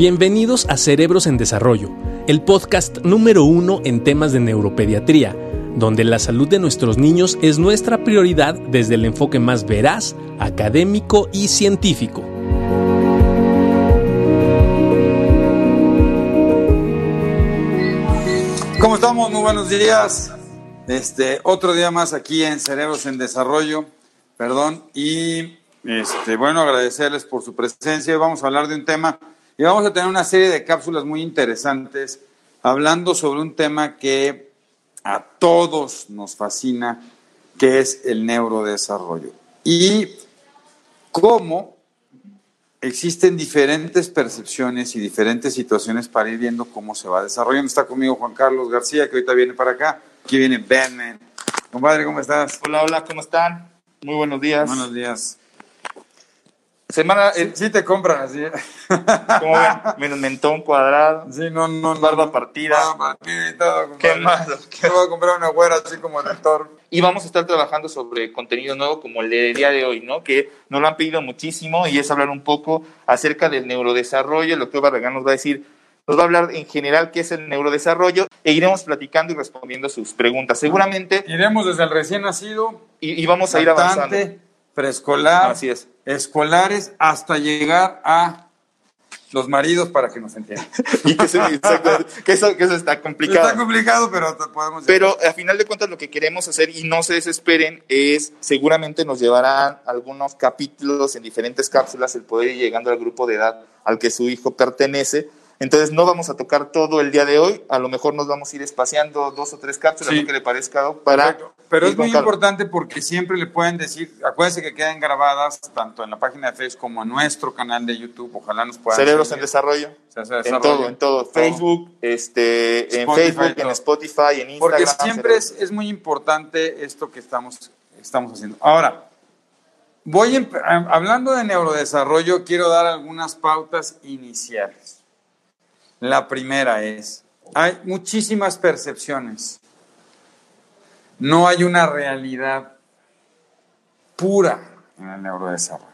Bienvenidos a Cerebros en Desarrollo, el podcast número uno en temas de neuropediatría, donde la salud de nuestros niños es nuestra prioridad desde el enfoque más veraz, académico y científico. ¿Cómo estamos? Muy buenos días. Este, otro día más aquí en Cerebros en Desarrollo, perdón, y este, bueno, agradecerles por su presencia. Vamos a hablar de un tema y vamos a tener una serie de cápsulas muy interesantes hablando sobre un tema que a todos nos fascina, que es el neurodesarrollo. Y cómo existen diferentes percepciones y diferentes situaciones para ir viendo cómo se va desarrollando. Está conmigo Juan Carlos García, que ahorita viene para acá. Aquí viene Batman. Compadre, ¿cómo estás? Hola, hola, ¿cómo están? Muy buenos días. Buenos días. Semana, el, sí te compran así. ¿Cómo ven? Menos mentón cuadrado. Sí, no, no. Barba no, partida. Barba partida y todo. Qué malo. Te voy a comprar una güera así como el Thor. Y vamos a estar trabajando sobre contenido nuevo como el del día de hoy, ¿no? Que nos lo han pedido muchísimo y es hablar un poco acerca del neurodesarrollo. El doctor Barragán nos va a decir, nos va a hablar en general qué es el neurodesarrollo e iremos platicando y respondiendo sus preguntas. Seguramente. Iremos desde el recién nacido. Y, y vamos a ir avanzando. Preescolar, Así es. escolares, hasta llegar a los maridos para que nos entiendan. Y que, eso, que, eso, que eso está complicado. Está complicado, pero podemos Pero a final de cuentas lo que queremos hacer, y no se desesperen, es seguramente nos llevarán algunos capítulos en diferentes cápsulas el poder ir llegando al grupo de edad al que su hijo pertenece. Entonces no vamos a tocar todo el día de hoy, a lo mejor nos vamos a ir espaciando dos o tres cápsulas, Sí. lo que le parezca, para... Perfecto. Pero es muy importante porque siempre le pueden decir, acuérdense que quedan grabadas tanto en la página de Facebook como en nuestro canal de YouTube. Ojalá nos puedan Cerebros en desarrollo. Se En todo, en todo. Facebook, este, en Facebook, en Spotify, en Instagram. Porque siempre es, es muy importante esto que estamos, estamos haciendo. Ahora, voy a- hablando de neurodesarrollo, quiero dar algunas pautas iniciales. La primera es, hay muchísimas percepciones. No hay una realidad pura en el neurodesarrollo.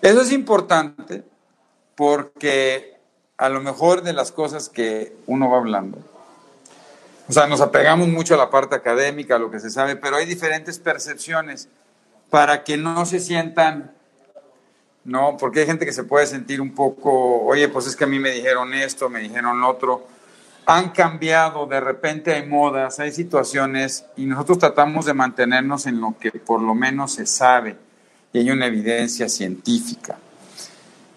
Eso es importante porque a lo mejor de las cosas que uno va hablando, o sea, nos apegamos mucho a la parte académica, a lo que se sabe, pero hay diferentes percepciones para que no se sientan, no, porque hay gente que se puede sentir un poco, oye, pues es que a mí me dijeron esto, me dijeron lo otro. Han cambiado, de repente hay modas, hay situaciones y nosotros tratamos de mantenernos en lo que por lo menos se sabe y hay una evidencia científica.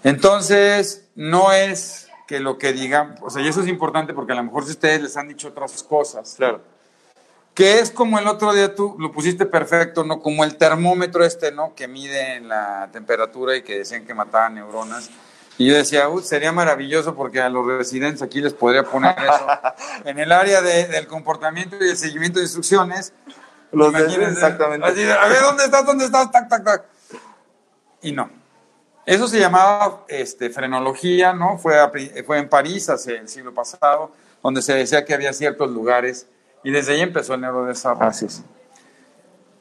Entonces, no es que lo que digan, o sea, y eso es importante porque a lo mejor si ustedes les han dicho otras cosas, Claro. Que es como el otro día tú lo pusiste perfecto, ¿no? Como el termómetro este, ¿no? Que mide la temperatura y que decían que mataba neuronas. Y yo decía, "Uy, sería maravilloso porque a los residentes aquí les podría poner eso. en el área de- del comportamiento y el seguimiento de instrucciones. Los de- exactamente. así a ver, ¿dónde estás? ¿Dónde estás? Tac, tac, tac. Y no. Eso se llamaba este, frenología, ¿no? Fue, a fue en París hace el siglo pasado, donde se decía que había ciertos lugares y desde ahí empezó el neurodesarrollo. Así es.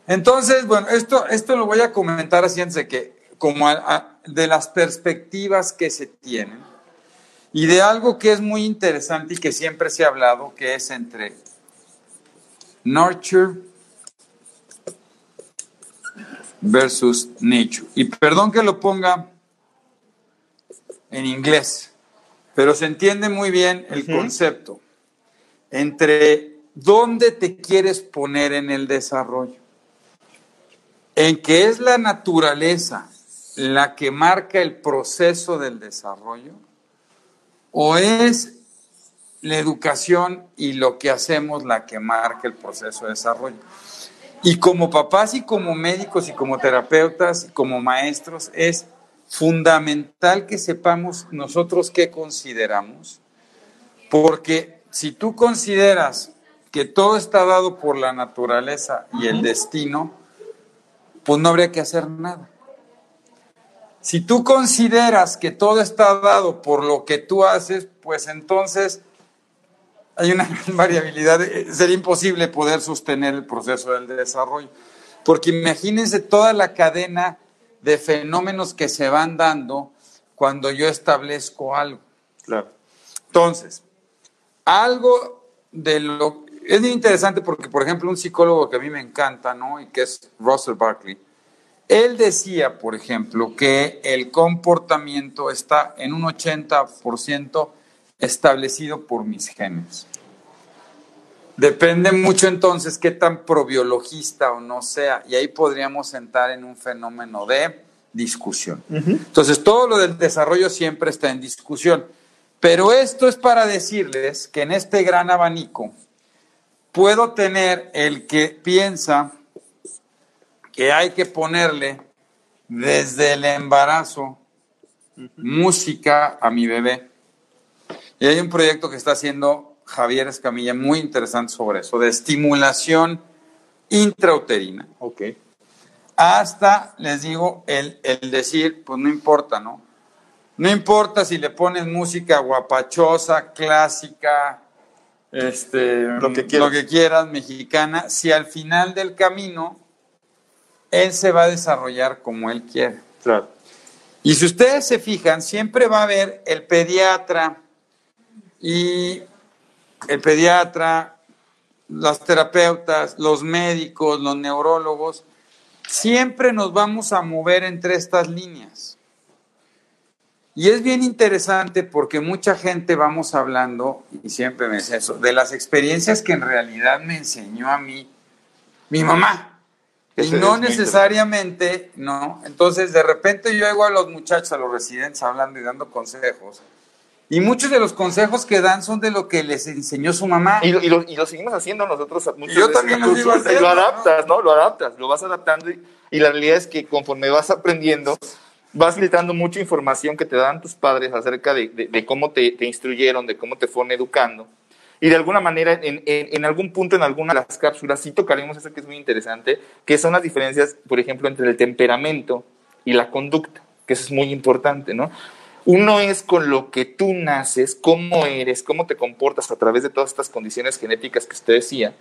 Entonces, bueno, esto, esto lo voy a comentar así antes de que, como a- a- de las perspectivas que se tienen y de algo que es muy interesante y que siempre se ha hablado, que es entre nurture versus nature. Y perdón que lo ponga en inglés, pero se entiende muy bien el concepto entre dónde te quieres poner en el desarrollo, en que es la naturaleza la que marca el proceso del desarrollo, o es la educación y lo que hacemos la que marca el proceso de desarrollo. Y como papás y como médicos y como terapeutas y como maestros es fundamental que sepamos nosotros qué consideramos, porque si tú consideras que todo está dado por la naturaleza y el destino, pues no habría que hacer nada. Si tú consideras que todo está dado por lo que tú haces, pues entonces hay una gran variabilidad. Eh, Sería imposible poder sostener el proceso del desarrollo. Porque imagínense toda la cadena de fenómenos que se van dando cuando yo establezco algo. Claro. Entonces, algo de lo... Es muy interesante porque, por ejemplo, un psicólogo que a mí me encanta, ¿no? Y que es Russell Barkley, él decía, por ejemplo, que el comportamiento está en un 80% establecido por mis genes. Depende mucho entonces qué tan probiologista o no sea, y ahí podríamos entrar en un fenómeno de discusión. Entonces, todo lo del desarrollo siempre está en discusión. Pero esto es para decirles que en este gran abanico puedo tener el que piensa que hay que ponerle desde el embarazo música a mi bebé. Y hay un proyecto que está haciendo Javier Escamilla muy interesante sobre eso, de estimulación intrauterina. Ok. Hasta, les digo, el, el decir, pues no importa, ¿no? No importa si le pones música guapachosa, clásica, este, Lo que quieras. lo que quieras, mexicana, si al final del camino él se va a desarrollar como él quiere. Claro. Y si ustedes se fijan, siempre va a haber el pediatra y el pediatra, las terapeutas, los médicos, los neurólogos, siempre nos vamos a mover entre estas líneas. Y es bien interesante porque mucha gente vamos hablando, y siempre me dice eso, de las experiencias que en realidad me enseñó a mí mi mamá. Y es no necesariamente, no. Entonces, de repente yo oigo a los muchachos, a los residentes hablando y dando consejos. Y muchos de los consejos que dan son de lo que les enseñó su mamá. Y lo, y lo- y lo seguimos haciendo nosotros muchas Yo veces también lo sigo y haciendo, lo adaptas, ¿no? Lo adaptas, lo vas adaptando y, y la realidad es que conforme vas aprendiendo, vas filtrando mucha información que te dan tus padres acerca de, cómo te, instruyeron, de cómo te fueron educando. Y de alguna manera, en, en- algún punto, en alguna de las cápsulas, sí tocaremos eso que es muy interesante, que son las diferencias, por ejemplo, entre el temperamento y la conducta, que eso es muy importante, ¿no? Uno es con lo que tú naces, cómo eres, cómo te comportas a través de todas estas condiciones genéticas que usted decía.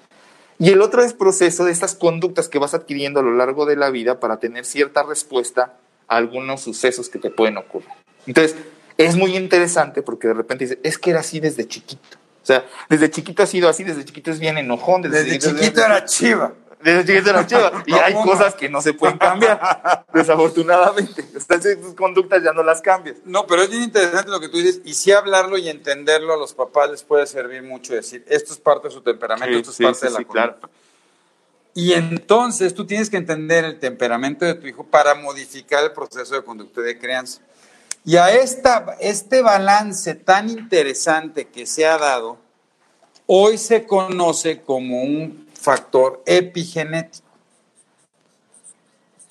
Y el otro es proceso de estas conductas que vas adquiriendo a lo largo de la vida para tener cierta respuesta algunos sucesos que te pueden ocurrir. Entonces, es muy interesante porque de repente dices, es que era así desde chiquito. O sea, desde chiquito ha sido así, desde chiquito es bien enojón. Desde chiquito era chiva. Desde chiquito era chiva. Y hay cosas que no se pueden cambiar, desafortunadamente. Entonces, tus conductas ya no las cambias. No, pero es bien interesante lo que tú dices. Y sí hablarlo y entenderlo a los papás les puede servir mucho. Decir, esto es parte de su temperamento, esto es parte de la conducta. Y entonces tú tienes que entender el temperamento de tu hijo para modificar el proceso de conducta y de crianza. Y a esta, este balance tan interesante que se ha dado, hoy se conoce como un factor epigenético,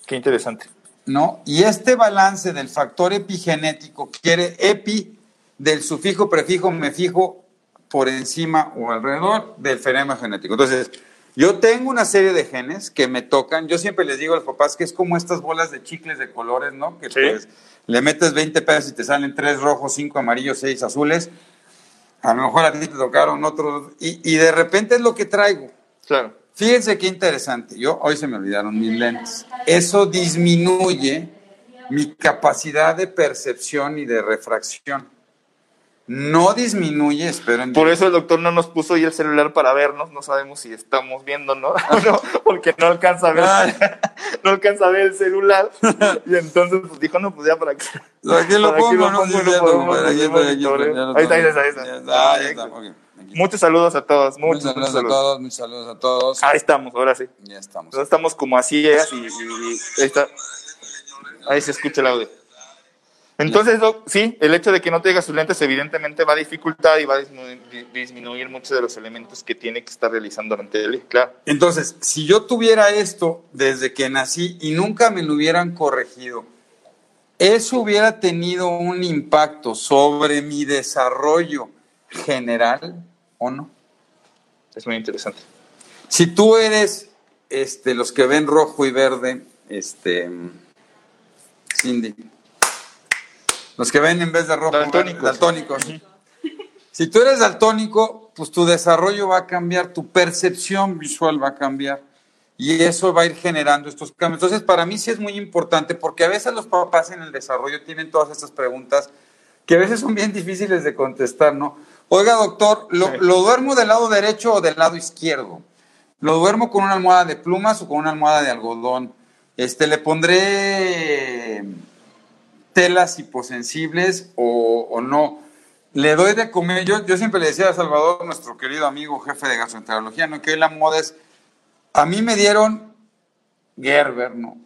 Qué interesante. ¿no? Y este balance del factor epigenético quiere epi del sufijo, prefijo, me fijo por encima o alrededor del fenómeno genético. Entonces, yo tengo una serie de genes que me tocan. Yo siempre les digo a los papás que es como estas bolas de chicles de colores, ¿no? Que Sí. pues, le metes 20 pesos y te salen 3 rojos, 5 amarillos, 6 azules. A lo mejor a ti te tocaron otros. Y, y de repente es lo que traigo. Claro. Fíjense qué interesante. Yo hoy se me olvidaron mis lentes. Eso disminuye mi capacidad de percepción y de refracción. No disminuye, espero en Por eso el doctor no nos puso hoy el celular para vernos, no sabemos si estamos viendo, ¿no? no porque no alcanza a ver, no alcanza a ver el celular. Y entonces pues, dijo, no, pues ya para qué. Aquí lo pongo, no está, Ahí está, ahí está, ahí está. Ya está, ahí Ah, está, ok, aquí está. Muchos saludos a todos, muchos, muchos saludos a saludos. todos, muchos saludos a todos. Ahí estamos, ahora sí. Ya estamos. Entonces estamos como así y, y- y ahí está. Ahí se escucha el audio. Entonces, sí, el hecho de que no tenga sus lentes evidentemente va a dificultar y va a disminuir, di- disminuir muchos de los elementos que tiene que estar realizando durante día, claro. Entonces, si yo tuviera esto desde que nací y nunca me lo hubieran corregido, ¿eso hubiera tenido un impacto sobre mi desarrollo general o no? Es muy interesante. Si tú eres este, los que ven rojo y verde, este, Cindy, los que ven en vez de rojo, Daltónicos. daltónicos. Si tú eres daltónico, pues tu desarrollo va a cambiar, tu percepción visual va a cambiar y eso va a ir generando estos cambios. Entonces, para mí sí es muy importante porque a veces los papás en el desarrollo tienen todas estas preguntas que a veces son bien difíciles de contestar, ¿no? Oiga, doctor, ¿lo, Sí. ¿lo duermo del lado derecho o del lado izquierdo? ¿Lo duermo con una almohada de plumas o con una almohada de algodón? Este, ¿Le pondré telas hiposensibles o, o no? Le doy de comer, yo, yo siempre le decía a Salvador, nuestro querido amigo jefe de gastroenterología, ¿no? que hoy la moda es, a mí me dieron Gerber, ¿no?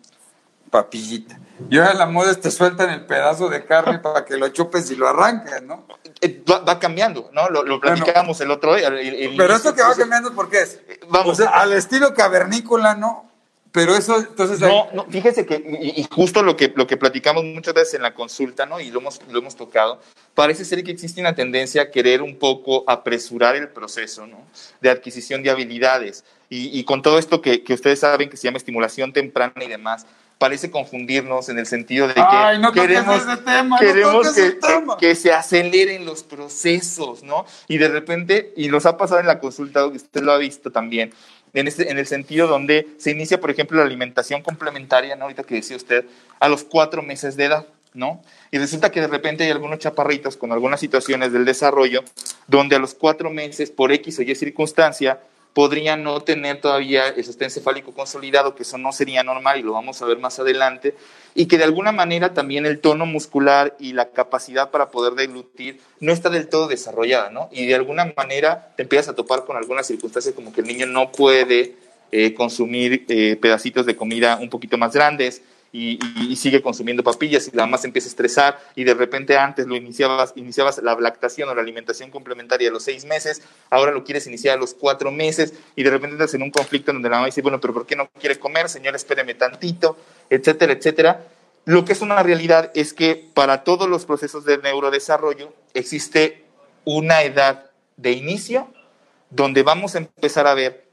Papillita. Y ahora la moda es te sueltan el pedazo de carne para que lo chupes y lo arranques, ¿no? Eh, Va, va cambiando, ¿no? Lo, lo platicábamos el otro día. el- el- Pero esto que va cambiando, ¿por qué es? Vamos. O sea, al estilo cavernícola, ¿no? Pero eso, entonces... No, no, fíjese que, y, y justo lo que, lo que platicamos muchas veces en la consulta, ¿no? Y lo hemos, lo hemos tocado, parece ser que existe una tendencia a querer un poco apresurar el proceso, ¿no? De adquisición de habilidades. Y, y con todo esto que, que ustedes saben que se llama estimulación temprana y demás, parece confundirnos en el sentido de que Ay, no queremos, ese tema, no queremos toques que, que- se aceleren los procesos, ¿no? Y de repente, y nos ha pasado en la consulta, usted lo ha visto también, en, este, en el sentido donde se inicia, por ejemplo, la alimentación complementaria, ¿no? Ahorita que decía usted, a los cuatro meses de edad, ¿no? Y resulta que de repente hay algunos chaparritos con algunas situaciones del desarrollo donde a los cuatro meses, por X o Y circunstancia, podrían no tener todavía el sostén cefálico consolidado, que eso no sería normal y lo vamos a ver más adelante, y que de alguna manera también el tono muscular y la capacidad para poder deglutir no está del todo desarrollada, ¿no? Y de alguna manera te empiezas a topar con algunas circunstancias como que el niño no puede eh, consumir eh, pedacitos de comida un poquito más grandes y, sigue consumiendo papillas y se empieza a estresar y de repente antes lo iniciabas, iniciabas la lactación o la alimentación complementaria a los seis meses, ahora lo quieres iniciar a los cuatro meses y de repente entras en un conflicto donde la mamá dice, bueno, pero ¿por qué no quiere comer? Señor, espéreme tantito, etcétera, etcétera. Lo que es una realidad es que para todos los procesos de neurodesarrollo existe una edad de inicio donde vamos a empezar a ver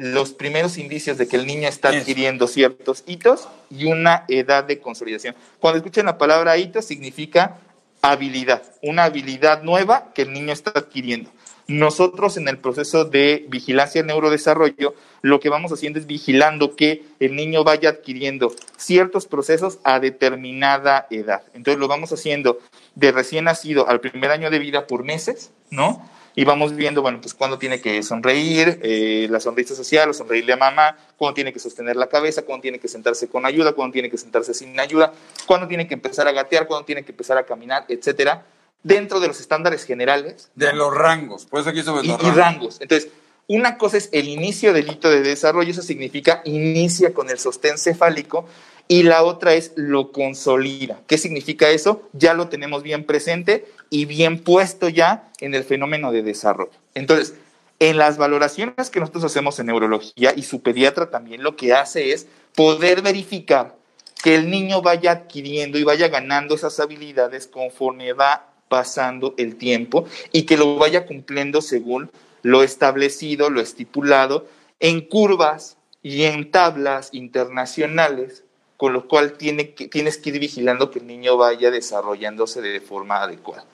los primeros indicios de que el niño está adquiriendo ciertos hitos y una edad de consolidación. Cuando escuchen la palabra hito significa habilidad, una habilidad nueva que el niño está adquiriendo. Nosotros en el proceso de vigilancia del neurodesarrollo, lo que vamos haciendo es vigilando que el niño vaya adquiriendo ciertos procesos a determinada edad. Entonces lo vamos haciendo de recién nacido al primer año de vida por meses, ¿no? Y vamos viendo, bueno, pues cuándo tiene que sonreír, eh, la sonrisa social, o sonreírle a mamá, cuándo tiene que sostener la cabeza, cuándo tiene que sentarse con ayuda, cuándo tiene que sentarse sin ayuda, cuándo tiene que empezar a gatear, cuándo tiene que empezar a caminar, etcétera, dentro de los estándares generales De los rangos, por eso aquí sobre y, los y rangos. rangos. Entonces, una cosa es el inicio del hito de desarrollo, eso significa inicia con el sostén cefálico, y la otra es lo consolida. ¿Qué significa eso? Ya lo tenemos bien presente y bien puesto ya en el fenómeno de desarrollo. Entonces, en las valoraciones que nosotros hacemos en neurología y su pediatra también lo que hace es poder verificar que el niño vaya adquiriendo y vaya ganando esas habilidades conforme va pasando el tiempo y que lo vaya cumpliendo según lo establecido, lo estipulado, en curvas y en tablas internacionales, con lo cual tiene que, tienes que ir vigilando que el niño vaya desarrollándose de forma adecuada.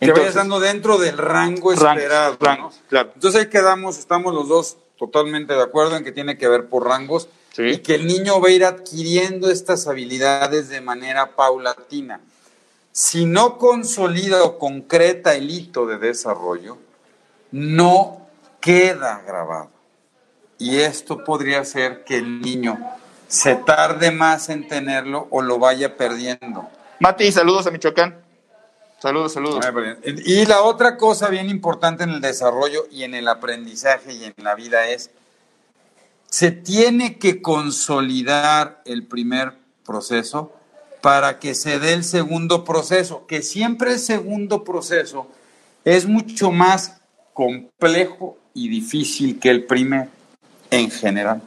Que vayas dando dentro del rango esperado. claro. Entonces ahí quedamos, estamos los dos totalmente de acuerdo en que tiene que ver por rangos Sí. y que el niño va a ir adquiriendo estas habilidades de manera paulatina. Si no consolida o concreta el hito de desarrollo, no queda grabado. Y esto podría hacer que el niño se tarde más en tenerlo o lo vaya perdiendo. Mati, saludos a Michoacán. Saludos, saludos. Y la otra cosa bien importante en el desarrollo y en el aprendizaje y en la vida es, se tiene que consolidar el primer proceso para que se dé el segundo proceso, que siempre el segundo proceso es mucho más complejo y difícil que el primero en general.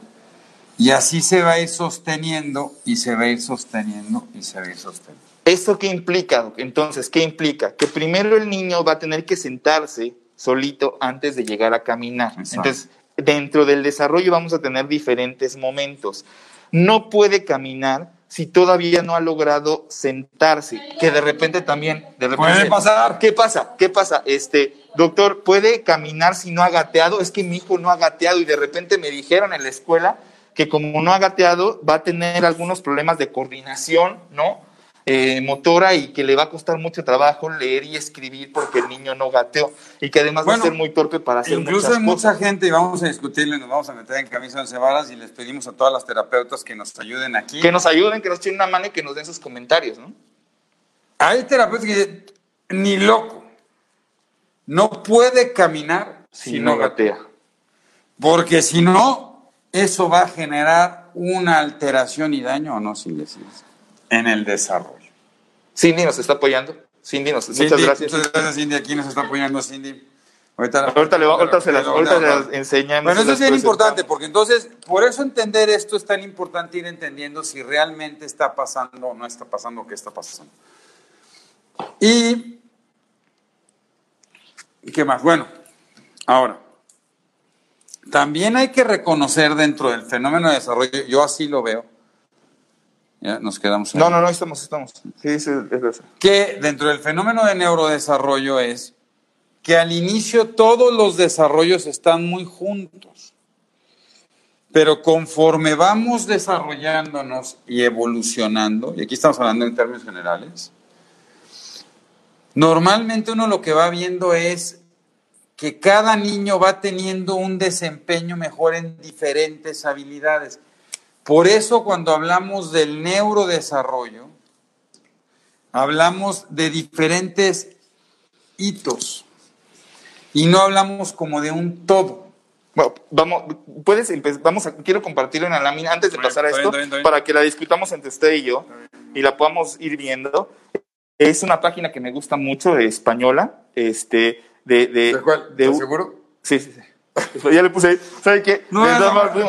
Y así se va a ir sosteniendo y se va a ir sosteniendo y se va a ir sosteniendo. ¿Eso qué implica? Entonces, ¿qué implica? Que primero el niño va a tener que sentarse solito antes de llegar a caminar. Exacto. Entonces, dentro del desarrollo vamos a tener diferentes momentos. No puede caminar si todavía no ha logrado sentarse, que de repente también, de repente, Puede pasar. ¿Qué pasa? ¿Qué pasa? Este, doctor, ¿puede caminar si no ha gateado? Es que mi hijo no ha gateado y de repente me dijeron en la escuela que como no ha gateado va a tener algunos problemas de coordinación, ¿no? eh, motora y que le va a costar mucho trabajo leer y escribir porque el niño no gateó y que además Bueno, va a ser muy torpe para hacer Incluso muchas hay mucha cosas. gente, y vamos a discutirle, nos vamos a meter en camisa de varas y les pedimos a todas las terapeutas que nos ayuden aquí. Que nos ayuden, que nos echen una mano y que nos den sus comentarios, ¿no? Hay terapeutas que dicen, ni loco, no puede caminar Si no gatea. Porque si no, eso va a generar una alteración y daño, ¿o no, Cindy? En el desarrollo. Cindy nos está apoyando. Cindy nos, muchas Cindy, gracias. Muchas gracias, Cindy. Aquí nos está apoyando Cindy. Ahorita, Ahorita, le va- ahorita se las, ahorita se no, las enseñamos. Bueno, eso es bien importante, porque entonces, por eso entender esto es tan importante ir entendiendo si realmente está pasando o no está pasando o qué está pasando. Y, ¿y qué más? Bueno, ahora, también hay que reconocer dentro del fenómeno de desarrollo, yo así lo veo, ya nos quedamos ahí No, no, no, estamos, estamos. Sí, sí, es verdad. que dentro del fenómeno de neurodesarrollo es que al inicio todos los desarrollos están muy juntos, pero conforme vamos desarrollándonos y evolucionando, y aquí estamos hablando en términos generales, normalmente uno lo que va viendo es que cada niño va teniendo un desempeño mejor en diferentes habilidades. Por eso cuando hablamos del neurodesarrollo, hablamos de diferentes hitos y no hablamos como de un todo. Bueno, vamos, puedes empezar, vamos a, quiero compartir una lámina antes de bien, pasar a esto, bien, bien, para que la discutamos entre usted y yo y la podamos ir viendo. Es una página que me gusta mucho, de española, este, de, de, de- seguro? Sí, sí, sí. Ya le puse ahí. ¿Sabe qué? No, no, más, no.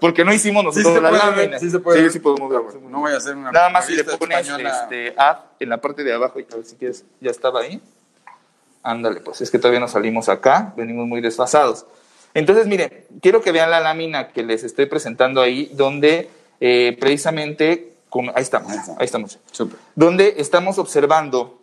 Porque no hicimos nosotros la lámina. sí se puede Sí, ver. sí podemos ver. No voy a hacer una Nada más si le pones española. este, add en la parte de abajo, y a ver si quieres, ya estaba ahí. Ándale, pues es que todavía no salimos acá, venimos muy desfasados. Entonces, miren, quiero que vean la lámina que les estoy presentando ahí, donde eh, precisamente, con- ahí estamos, ahí estamos, Súper. donde estamos observando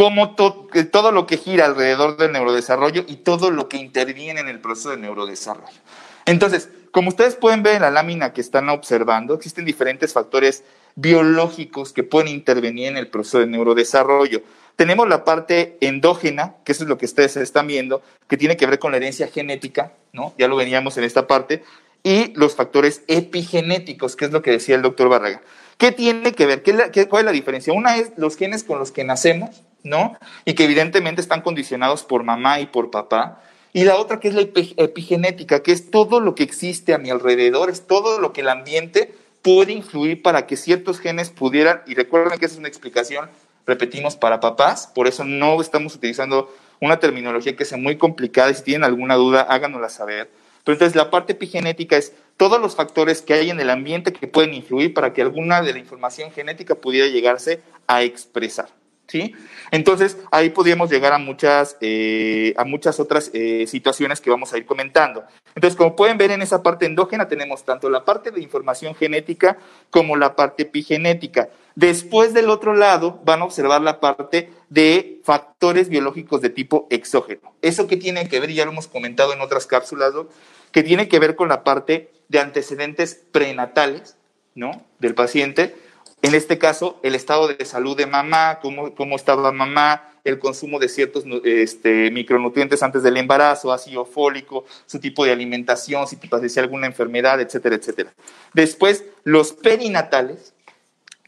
cómo que todo lo que gira alrededor del neurodesarrollo y todo lo que interviene en el proceso de neurodesarrollo. Entonces, como ustedes pueden ver en la lámina que están observando, existen diferentes factores biológicos que pueden intervenir en el proceso de neurodesarrollo. Tenemos la parte endógena, que eso es lo que ustedes están viendo, que tiene que ver con la herencia genética, ¿no? Ya lo veníamos en esta parte, y los factores epigenéticos, que es lo que decía el doctor Barraga. ¿Qué tiene que ver? ¿Qué es la- qué- ¿Cuál es la diferencia? Una es los genes con los que nacemos, ¿no? Y que evidentemente están condicionados por mamá y por papá. Y la otra que es la epi- epigenética, que es todo lo que existe a mi alrededor, es todo lo que el ambiente puede influir para que ciertos genes pudieran, y recuerden que esa es una explicación, repetimos, para papás, por eso no estamos utilizando una terminología que sea muy complicada, y si tienen alguna duda, háganosla saber. Pero entonces la parte epigenética es todos los factores que hay en el ambiente que pueden influir para que alguna de la información genética pudiera llegarse a expresar. ¿Sí? Entonces ahí podríamos llegar a muchas, eh, a muchas otras eh, situaciones que vamos a ir comentando. Entonces, como pueden ver en esa parte endógena tenemos tanto la parte de información genética como la parte epigenética. Después del otro lado van a observar la parte de factores biológicos de tipo exógeno. Eso que tiene que ver, ya lo hemos comentado en otras cápsulas, Doc, que tiene que ver con la parte de antecedentes prenatales, ¿no? Del paciente. En este caso, el estado de salud de mamá, cómo, cómo estaba mamá, el consumo de ciertos este, micronutrientes antes del embarazo, ácido fólico, su tipo de alimentación, si padecía alguna enfermedad, etcétera, etcétera. Después, los perinatales,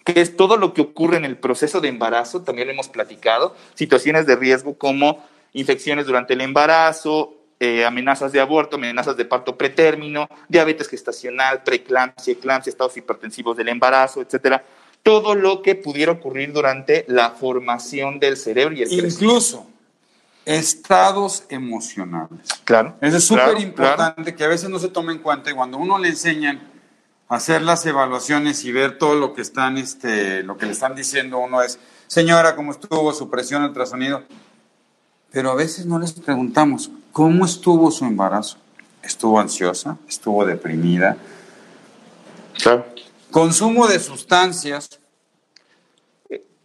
que es todo lo que ocurre en el proceso de embarazo, también lo hemos platicado, situaciones de riesgo como infecciones durante el embarazo, eh, amenazas de aborto, amenazas de parto pretérmino, diabetes gestacional, preeclampsia, eclampsia, estados hipertensivos del embarazo, etcétera. Todo lo que pudiera ocurrir durante la formación del cerebro y el. Incluso estados emocionales. Claro. Eso es claro, súper importante que a veces no se toma en cuenta y cuando uno le enseñan a hacer las evaluaciones y ver todo lo que están, este, lo que le están diciendo uno es, señora, ¿cómo estuvo su presión ultrasonido? Pero a veces no les preguntamos, ¿cómo estuvo su embarazo? ¿Estuvo ansiosa? ¿Estuvo deprimida? Claro. Consumo de sustancias.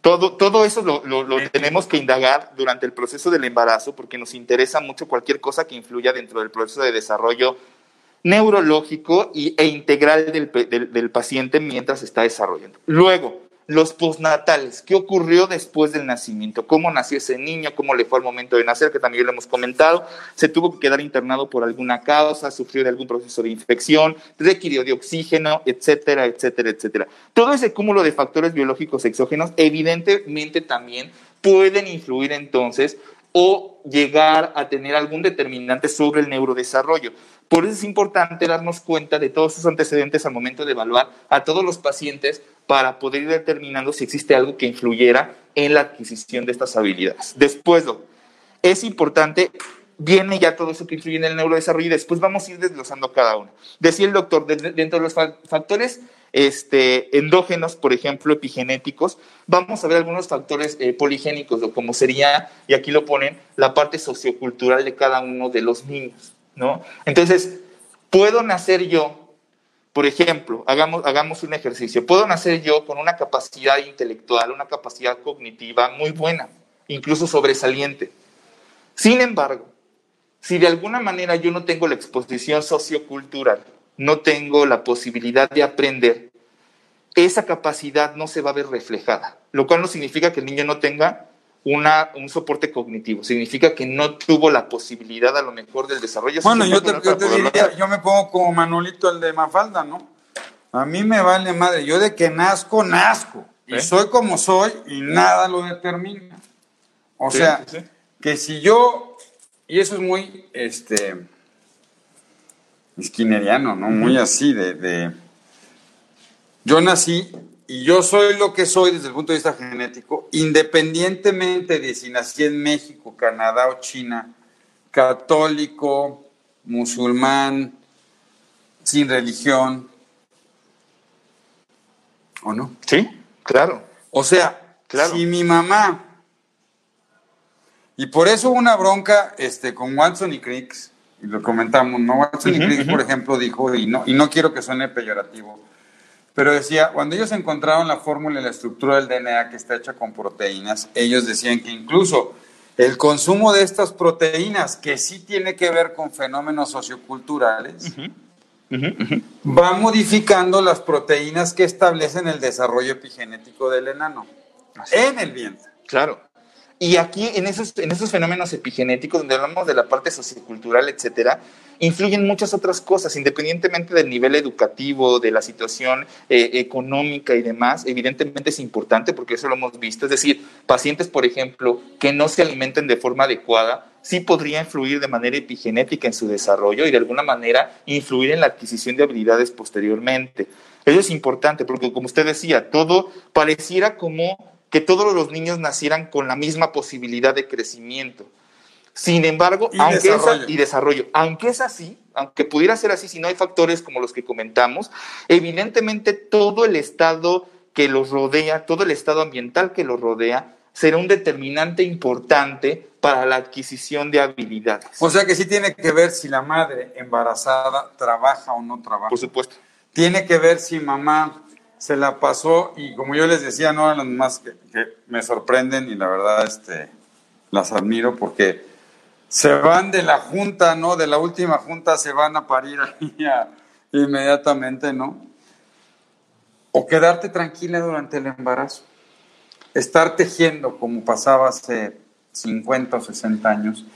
Todo, todo eso lo, lo- lo tenemos que indagar durante el proceso del embarazo porque nos interesa mucho cualquier cosa que influya dentro del proceso de desarrollo neurológico y, e integral del, del- del paciente mientras está desarrollando. Luego, los postnatales, qué ocurrió después del nacimiento, cómo nació ese niño, cómo le fue al momento de nacer, que también lo hemos comentado, se tuvo que quedar internado por alguna causa, sufrió de algún proceso de infección, requirió de oxígeno, etcétera, etcétera, etcétera. Todo ese cúmulo de factores biológicos exógenos evidentemente también pueden influir entonces o llegar a tener algún determinante sobre el neurodesarrollo. Por eso es importante darnos cuenta de todos esos antecedentes al momento de evaluar a todos los pacientes para poder ir determinando si existe algo que influyera en la adquisición de estas habilidades. Después, es importante, viene ya todo eso que influye en el neurodesarrollo y después vamos a ir desglosando cada uno. Decía el doctor, dentro de los factores este, endógenos, por ejemplo, epigenéticos, vamos a ver algunos factores eh, poligénicos, como sería, y aquí lo ponen, la parte sociocultural de cada uno de los niños. ¿no? Entonces, puedo nacer yo, por ejemplo, hagamos, hagamos un ejercicio, puedo nacer yo con una capacidad intelectual, una capacidad cognitiva muy buena, incluso sobresaliente. Sin embargo, si de alguna manera yo no tengo la exposición sociocultural, no tengo la posibilidad de aprender, esa capacidad no se va a ver reflejada, lo cual no significa que el niño no tenga una, un soporte cognitivo. Significa que no tuvo la posibilidad a lo mejor del desarrollo. Bueno, yo te, diría, yo me pongo como Manolito el de Mafalda, ¿no? A mí me vale madre, yo de que nazco, nazco. Y ¿Eh? soy como soy y nada lo determina. O sea, que si yo, y eso es muy, este, esquineriano, ¿no? Muy así de, de, yo nací y yo soy lo que soy desde el punto de vista genético, independientemente de si nací en México, Canadá o China, católico, musulmán, sin religión, ¿o no? Sí, claro. O sea, claro. si mi mamá, y por eso una bronca este, con Watson y Cricks, y lo comentamos, ¿no? Watson y Cricks, por ejemplo, dijo, y no, y no quiero que suene peyorativo, pero decía, cuando ellos encontraron la fórmula y la estructura del DNA que está hecha con proteínas, ellos decían que incluso el consumo de estas proteínas, que sí tiene que ver con fenómenos socioculturales, va modificando las proteínas que establecen el desarrollo epigenético del enano en el vientre. Claro. Y aquí, en esos, en esos fenómenos epigenéticos, donde hablamos de la parte sociocultural, etcétera, influyen muchas otras cosas, independientemente del nivel educativo, de la situación eh, económica y demás, evidentemente es importante porque eso lo hemos visto. Es decir, pacientes, por ejemplo, que no se alimenten de forma adecuada, sí podría influir de manera epigenética en su desarrollo y de alguna manera influir en la adquisición de habilidades posteriormente. Eso es importante porque, como usted decía, todo pareciera como que todos los niños nacieran con la misma posibilidad de crecimiento. Sin embargo, y aunque desarrollo. Es, y desarrollo, aunque es así, aunque pudiera ser así, si no hay factores como los que comentamos, evidentemente todo el estado que los rodea, todo el estado ambiental que los rodea, será un determinante importante para la adquisición de habilidades. O sea que sí tiene que ver si la madre embarazada trabaja o no trabaja. Por supuesto. Tiene que ver si mamá se la pasó y como yo les decía, no a las más que, que, me sorprenden y la verdad este, las admiro porque se van de la junta, ¿no? De la última junta se van a parir ahí a, inmediatamente, ¿no? O quedarte tranquila durante el embarazo. Estar tejiendo como pasaba hace 50 o 60 años.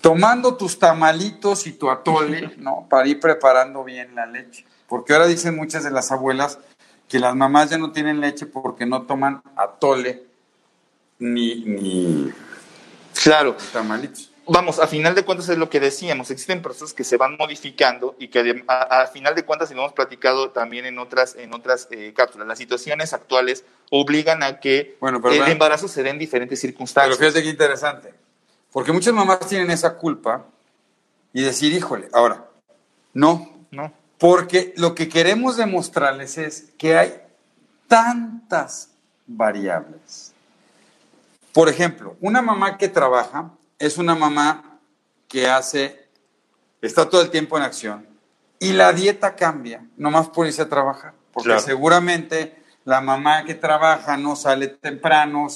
Tomando tus tamalitos y tu atole, ¿no? Para ir preparando bien la leche. Porque ahora dicen muchas de las abuelas que las mamás ya no tienen leche porque no toman atole ni, ni, claro. tamalitos. Vamos, a final de cuentas es lo que decíamos, existen procesos que se van modificando y que a, a final de cuentas, y lo hemos platicado también en otras, en otras eh, cápsulas, las situaciones actuales obligan a que bueno, pero, el bueno, embarazo se dé en diferentes circunstancias. Pero fíjate qué interesante, porque muchas mamás tienen esa culpa y decir, híjole, ahora, no, no. Porque lo que queremos demostrarles es que hay tantas variables. Por ejemplo, una mamá que trabaja es una mamá que hace, está todo el tiempo en acción y la dieta cambia, nomás por irse a trabajar. Porque Claro. seguramente la mamá que trabaja no sale temprano,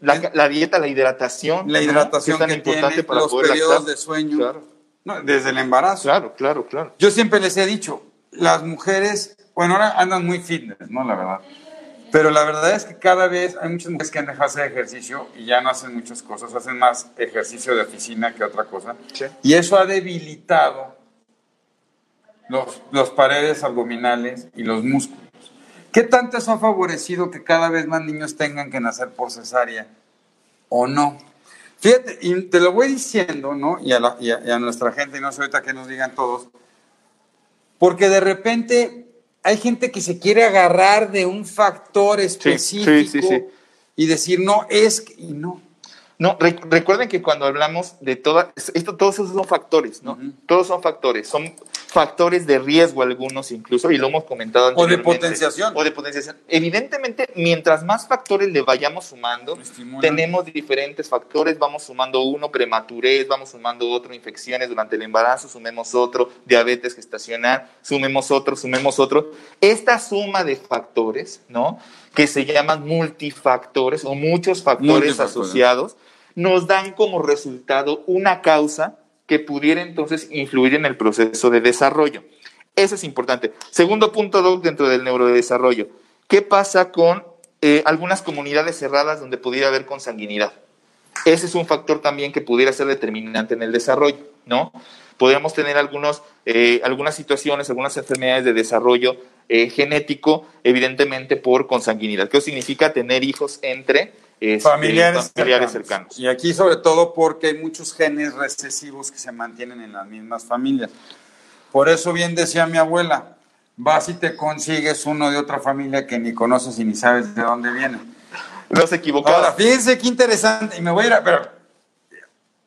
La, la dieta, la hidratación. la ¿no? hidratación Que es que, tan importante tiene, para los poder periodos lactar. de sueño, Claro, no, desde el embarazo. claro, claro, claro. Yo siempre les he dicho, las mujeres, bueno, ahora andan muy fitness, ¿no? La verdad. Pero la verdad es que cada vez hay muchas mujeres que han dejado hacer ejercicio y ya no hacen muchas cosas, hacen más ejercicio de oficina que otra cosa. Sí. Y eso ha debilitado los, los paredes abdominales y los músculos. ¿Qué tanto eso ha favorecido que cada vez más niños tengan que nacer por cesárea o no? Fíjate, y te lo voy diciendo, ¿no? Y a, la- y a- y a nuestra gente, y no sé ahorita que nos digan todos, porque de repente hay gente que se quiere agarrar de un factor específico sí, sí, sí. y decir, no, es que, y no. No, re- recuerden que cuando hablamos de todas, esto, todos esos son factores, ¿no? Todos son factores, son factores de riesgo algunos incluso, y lo hemos comentado O de anteriormente. potenciación. O de potenciación. Evidentemente, mientras más factores le vayamos sumando, tenemos diferentes factores, vamos sumando uno, prematurez, vamos sumando otro, infecciones durante el embarazo, sumemos otro, diabetes gestacional, sumemos otro, sumemos otro. Esta suma de factores, ¿no? Que se llaman multifactores o muchos factores Multifactores. asociados, nos dan como resultado una causa que pudiera entonces influir en el proceso de desarrollo. Eso es importante. Segundo punto, dentro del neurodesarrollo. ¿Qué pasa con eh, algunas comunidades cerradas donde pudiera haber consanguinidad? Ese es un factor también que pudiera ser determinante en el desarrollo, ¿no? Podríamos tener algunos, eh, algunas situaciones, algunas enfermedades de desarrollo eh, genético, evidentemente por consanguinidad. ¿Qué significa tener hijos entre este, familiares, familiares cercanos. cercanos? Y aquí sobre todo porque hay muchos genes recesivos que se mantienen en las mismas familias. Por eso bien decía mi abuela, vas y te consigues uno de otra familia que ni conoces y ni sabes de dónde viene. No se equivocaba. Ahora, fíjense qué interesante, y me voy a ir a... Pero,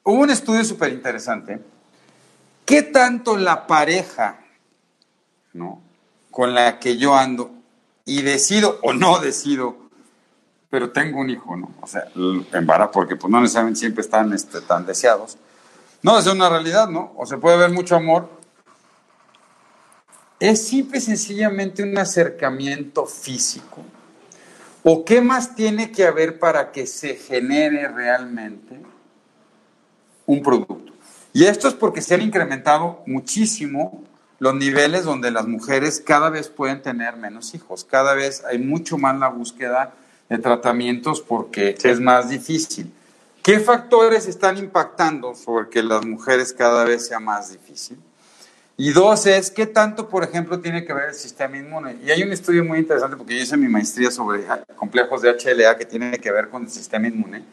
hubo un estudio súper interesante. ¿Qué tanto la pareja, ¿no? Con la que yo ando y decido o no decido, pero tengo un hijo, ¿no? O sea, embarazo, porque pues no necesariamente siempre están este, tan deseados. No, es una realidad, ¿no? O se puede ver mucho amor. Es simple y sencillamente un acercamiento físico. ¿O qué más tiene que haber para que se genere realmente un producto? Y esto es porque se han incrementado muchísimo los niveles donde las mujeres cada vez pueden tener menos hijos. Cada vez hay mucho más la búsqueda de tratamientos porque Sí. es más difícil. ¿Qué factores están impactando sobre que las mujeres cada vez sea más difícil? Y dos es, ¿qué tanto, por ejemplo, tiene que ver el sistema inmune? Y hay un estudio muy interesante porque yo hice mi maestría sobre complejos de HLA que tiene que ver con el sistema inmune.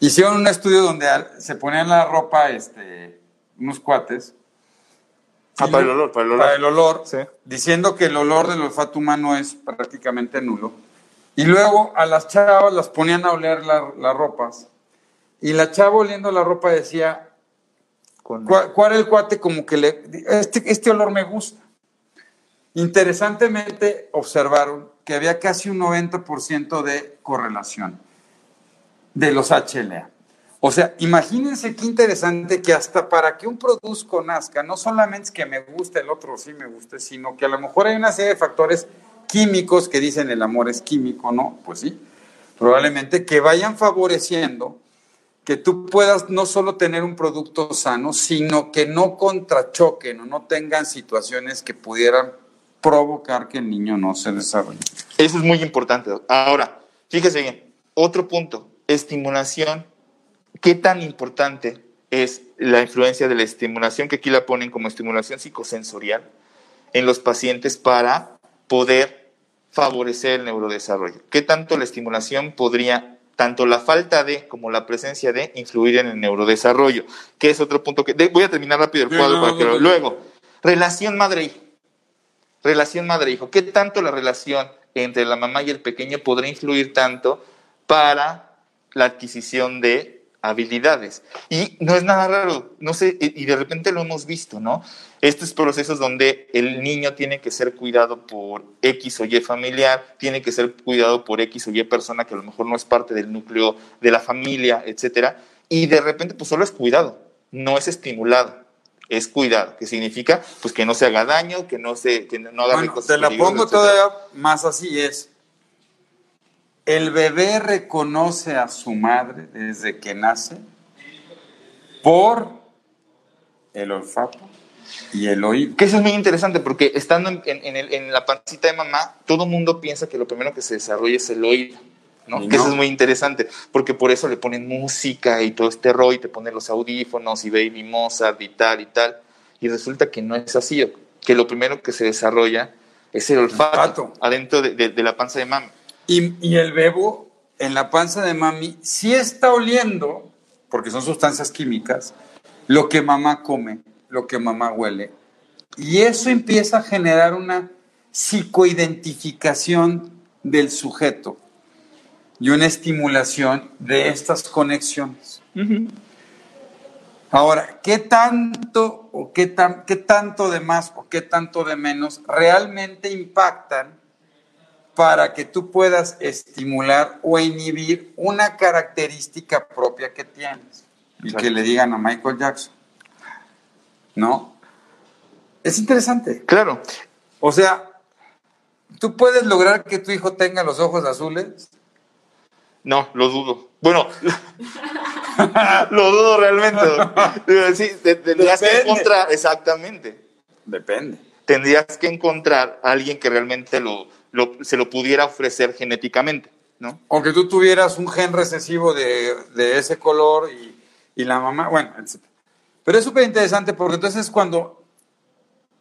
Hicieron un estudio donde se ponían la ropa este, unos cuates. Ah, para el lo- olor, para el olor. Para el olor, Sí. diciendo que el olor del olfato humano es prácticamente nulo. Y luego a las chavas las ponían a oler la- las ropas. Y la chava oliendo la ropa decía, Con- ¿Cuál, era el cuate como que le... Este, este olor me gusta. Interesantemente observaron que había casi un 90% de correlación de los HLA. O sea, imagínense qué interesante que hasta para que un produzco nazca, no solamente es que me guste el otro, sí me guste, sino que a lo mejor hay una serie de factores químicos que dicen el amor es químico, ¿no? Pues sí, probablemente que vayan favoreciendo que tú puedas no solo tener un producto sano, sino que no contrachoquen o no tengan situaciones que pudieran provocar que el niño no se desarrolle. Eso es muy importante. Ahora, fíjese bien, otro punto, estimulación. ¿Qué tan importante es la influencia de la estimulación, que aquí la ponen como estimulación psicosensorial, en los pacientes para poder favorecer el neurodesarrollo? ¿Qué tanto la estimulación podría, tanto la falta de como la presencia de, influir en el neurodesarrollo? Que es otro punto que... de- voy a terminar rápido el cuadro no, para no, que lo- no. Luego, relación madre-hijo. Relación madre-hijo. ¿Qué tanto la relación entre la mamá y el pequeño podrá influir tanto para la adquisición de habilidades? Y no es nada raro, no sé, y de repente lo hemos visto, ¿no? Estos procesos donde el niño tiene que ser cuidado por X o Y familiar, tiene que ser cuidado por X o Y persona que a lo mejor no es parte del núcleo de la familia, etcétera, y de repente pues solo es cuidado, no es estimulado es cuidado, que significa pues que no se haga daño, que no se que no haga Bueno, te la pongo etcétera. todavía más así, es, el bebé reconoce a su madre desde que nace por el olfato Y el oído. Que eso es muy interesante porque estando en, en- en el- en la pancita de mamá, todo el mundo piensa que lo primero que se desarrolla es el oído. ¿no? Que no. eso es muy interesante, porque por eso le ponen música y todo este rollo, y te ponen los audífonos y Baby Mozart y tal y tal. Y resulta que no es así, que lo primero que se desarrolla es el olfato, Olfato. adentro de, de- de la panza de mami. Y, y el bebo en la panza de mami sí está oliendo, porque son sustancias químicas, lo que mamá come, lo que mamá huele. Y eso empieza a generar una psicoidentificación del sujeto y una estimulación de estas conexiones. Ahora, ¿qué tanto o qué, tan, qué tanto de más o qué tanto de menos realmente impactan para que tú puedas estimular o inhibir una característica propia que tienes? Y que le digan a Michael Jackson. ¿No? Es interesante. Claro, O sea, ¿tú puedes lograr que tu hijo tenga los ojos azules? no, lo dudo. Bueno, lo dudo realmente. Sí, te- tendrías que encontrar, exactamente. Depende. tendrías que encontrar a alguien que realmente lo, lo- se lo pudiera ofrecer genéticamente, ¿no? O que tú tuvieras un gen recesivo de, de ese color y, y la mamá, bueno, etc. Pero es súper interesante porque entonces cuando,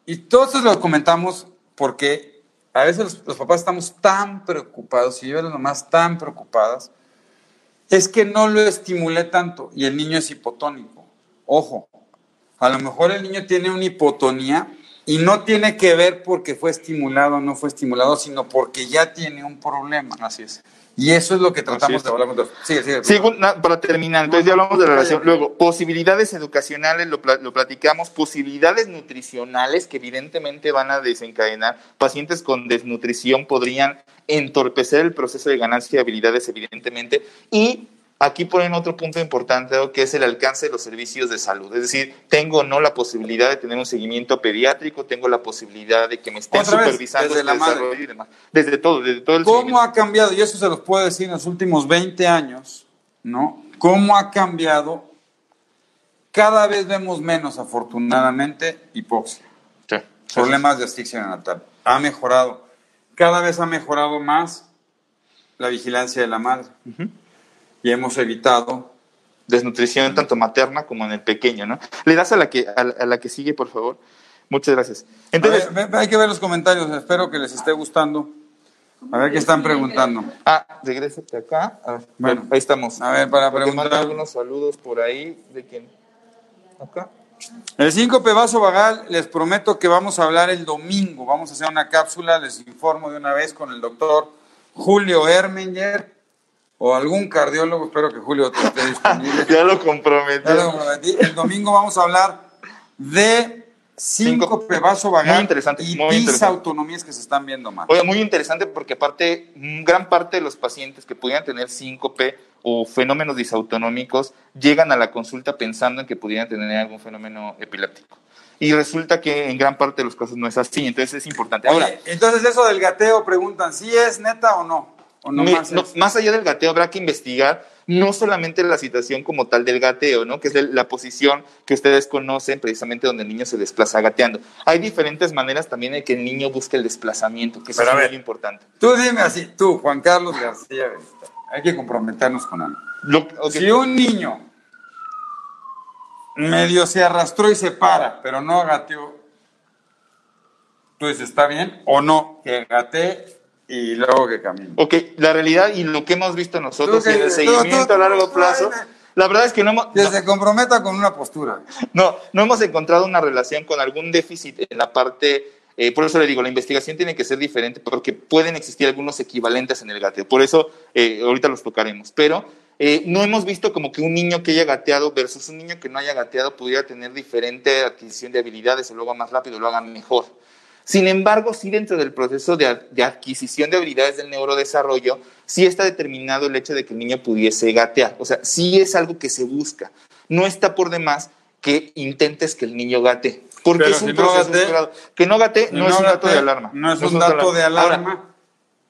y todo esto lo comentamos porque a veces los, los papás estamos tan preocupados y yo las mamás tan preocupadas, es que no lo estimulé tanto y el niño es hipotónico. Ojo, a lo mejor el niño tiene una hipotonía y no tiene que ver porque fue estimulado o no fue estimulado, sino porque ya tiene un problema. Así es. Y eso es lo que tratamos de hablar. Sí, sí. Sí, para terminar, entonces ya hablamos de la relación. Luego, posibilidades educacionales, lo, lo platicamos, posibilidades nutricionales que evidentemente van a desencadenar. Pacientes con desnutrición podrían entorpecer el proceso de ganancia de habilidades, evidentemente. Y aquí ponen otro punto importante, que es el alcance de los servicios de salud. Es decir, tengo o no la posibilidad de tener un seguimiento pediátrico, tengo la posibilidad de que me estén Otra vez, supervisando desde este la madre. desarrollo y demás. Desde todo, desde todo el ¿Cómo seguimiento. ha cambiado? Y eso se los puedo decir en los últimos 20 años, ¿no? ¿Cómo ha cambiado? Cada vez vemos menos, afortunadamente, hipoxia. Sí. problemas de asfixia neonatal. Ha mejorado. Cada vez ha mejorado más la vigilancia de la madre. Y hemos evitado. desnutrición tanto materna como en el pequeño, ¿no? Le das a la que a, la- a la que sigue, por favor. Muchas gracias. Entonces, ver, hay que ver los comentarios. Espero que les esté gustando. A ver qué están preguntando. ah, regrésate acá. A ver, Bueno. ahí estamos. A ver, para Porque preguntar. algunos saludos por ahí de quién. Acá. El síncope vaso vagal, les prometo que vamos a hablar el domingo. Vamos a hacer una cápsula, les informo de una vez con el doctor Julio Ermenger o algún cardiólogo. Espero que Julio esté disponible. Ya lo comprometí. Ya lo comprometí. El domingo vamos a hablar de síncope vaso vagal Muy interesante, y muy interesante. que se están viendo mal. Oye, muy interesante porque aparte, mm, gran parte de los pacientes que pudieran tener síncope o fenómenos disautonómicos llegan a la consulta pensando en que pudieran tener algún fenómeno epiléptico. Y resulta que en gran parte de los casos no es así, entonces es importante. Ahora, Oye, entonces eso del gateo preguntan, ¿sí es neta o no? ¿O no Me- más no, es? más allá del gateo habrá que investigar no solamente la situación como tal del gateo, ¿no? que es la posición que ustedes conocen precisamente donde el niño se desplaza gateando. Hay diferentes maneras también de que el niño busque el desplazamiento, que eso es ver. muy importante. Tú dime así, tú, Juan Carlos García, hay que comprometernos con algo. Lo-. Si un niño medio se arrastró y se para, pero no gateó, tú dices, ¿está bien? ¿O no? Que gatee y luego que camine. Ok, la realidad y lo que hemos visto nosotros en el seguimiento tú- a largo plazo, la verdad es que no hemos, Que no, se comprometa con una postura. no, no hemos encontrado una relación con algún déficit en la parte, eh, por eso le digo, la investigación tiene que ser diferente porque pueden existir algunos equivalentes en el gateo. Por eso eh, ahorita los tocaremos. Pero eh, no hemos visto como que un niño que haya gateado versus un niño que no haya gateado pudiera tener diferente adquisición de habilidades, o lo haga más rápido, lo haga mejor. Sin embargo, sí dentro del proceso de, ad- de adquisición de habilidades del neurodesarrollo, sí está determinado el hecho de que el niño pudiese gatear. O sea, sí es algo que se busca. No está por demás que intentes que el niño gate. Porque Pero es un si no proceso gatee- explorado. Que no gate no, es un dato gate- de alarma. No es un dato de Ahora, alarma.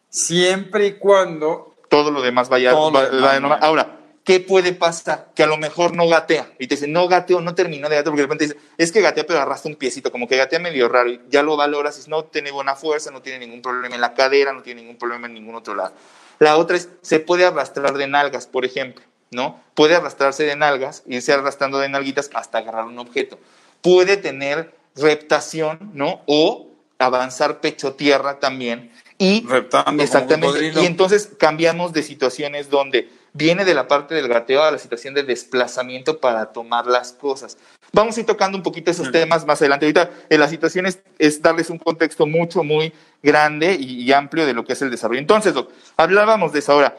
siempre y cuando todo lo demás vaya, Todo lo va- demás. Ahora, ¿qué puede pasar? Que a lo mejor no gatea. Y te dice, no gateo, no terminó de gatear, porque de repente dice, es que gatea, pero arrastra un piecito, como que gatea medio raro. Y ya lo valoras y dices, no tiene buena fuerza, no tiene ningún problema en la cadera, no tiene ningún problema en ningún otro lado. La otra es, se puede arrastrar de nalgas, por ejemplo, ¿no? Puede arrastrarse de nalgas, irse arrastrando de nalguitas hasta agarrar un objeto. Puede tener reptación, ¿no? O avanzar pecho-tierra también. Y, Reptando exactamente. Y entonces cambiamos de situaciones donde viene de la parte del gateo a la situación de desplazamiento para tomar las cosas. Vamos a ir tocando un poquito esos temas más adelante. Ahorita en la situación es, darles un contexto mucho, muy grande y, amplio de lo que es el desarrollo. Entonces, hablábamos de eso ahora.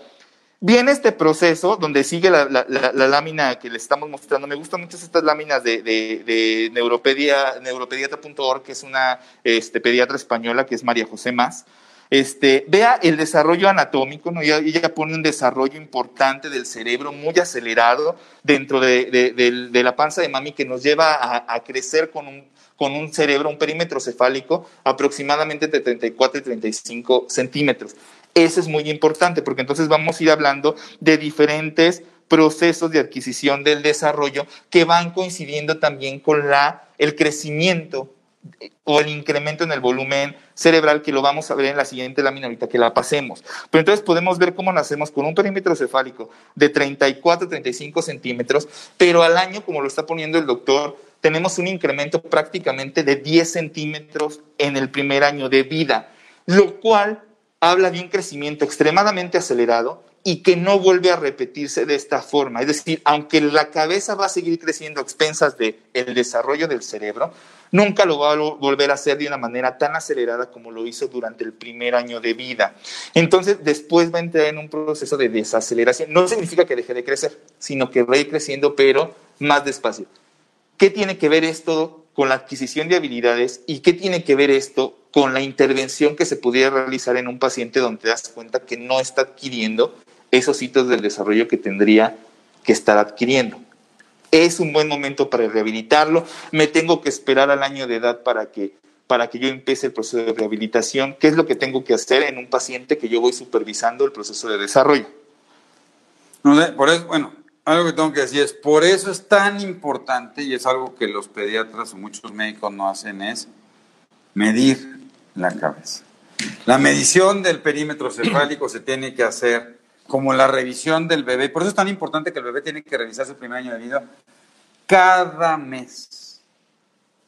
Viene este proceso donde sigue la, lámina que le estamos mostrando. Me gustan mucho estas láminas de, de, neuropedia, neuropediatra.org, que es una este, pediatra española, que es María José Más. Este, vea el desarrollo anatómico, ¿no? ella, pone un desarrollo importante del cerebro muy acelerado dentro de, la panza de mami que nos lleva a, crecer con un, cerebro, un perímetro cefálico aproximadamente de 34 y 35 centímetros. Eso es muy importante porque entonces vamos a ir hablando de diferentes procesos de adquisición del desarrollo que van coincidiendo también con el crecimiento o el incremento en el volumen cerebral que lo vamos a ver en la siguiente lámina ahorita que la pasemos. Pero entonces podemos ver cómo nacemos con un perímetro cefálico de 34, 35 centímetros, pero al año, como lo está poniendo el doctor, tenemos un incremento prácticamente de 10 centímetros en el primer año de vida, lo cual habla de un crecimiento extremadamente acelerado y que no vuelve a repetirse de esta forma. Es decir, aunque la cabeza va a seguir creciendo a expensas del el desarrollo del cerebro, nunca lo va a volver a hacer de una manera tan acelerada como lo hizo durante el primer año de vida. Entonces, después va a entrar en un proceso de desaceleración. No significa que deje de crecer, sino que va a ir creciendo, pero más despacio. ¿Qué tiene que ver esto con la adquisición de habilidades y qué tiene que ver esto con la intervención que se pudiera realizar en un paciente donde te das cuenta que no está adquiriendo esos hitos del desarrollo que tendría que estar adquiriendo? Es un buen momento para rehabilitarlo, me tengo que esperar al año de edad para que, para que yo empiece el proceso de rehabilitación, qué es lo que tengo que hacer en un paciente que yo voy supervisando el proceso de desarrollo. No por eso, bueno, algo que tengo que decir es, por eso es tan importante, y es algo que los pediatras o muchos médicos no hacen, es medir la cabeza. La medición del perímetro cefálico se tiene que hacer como la revisión del bebé. Por eso es tan importante que el bebé tiene que revisarse el primer año de vida cada mes.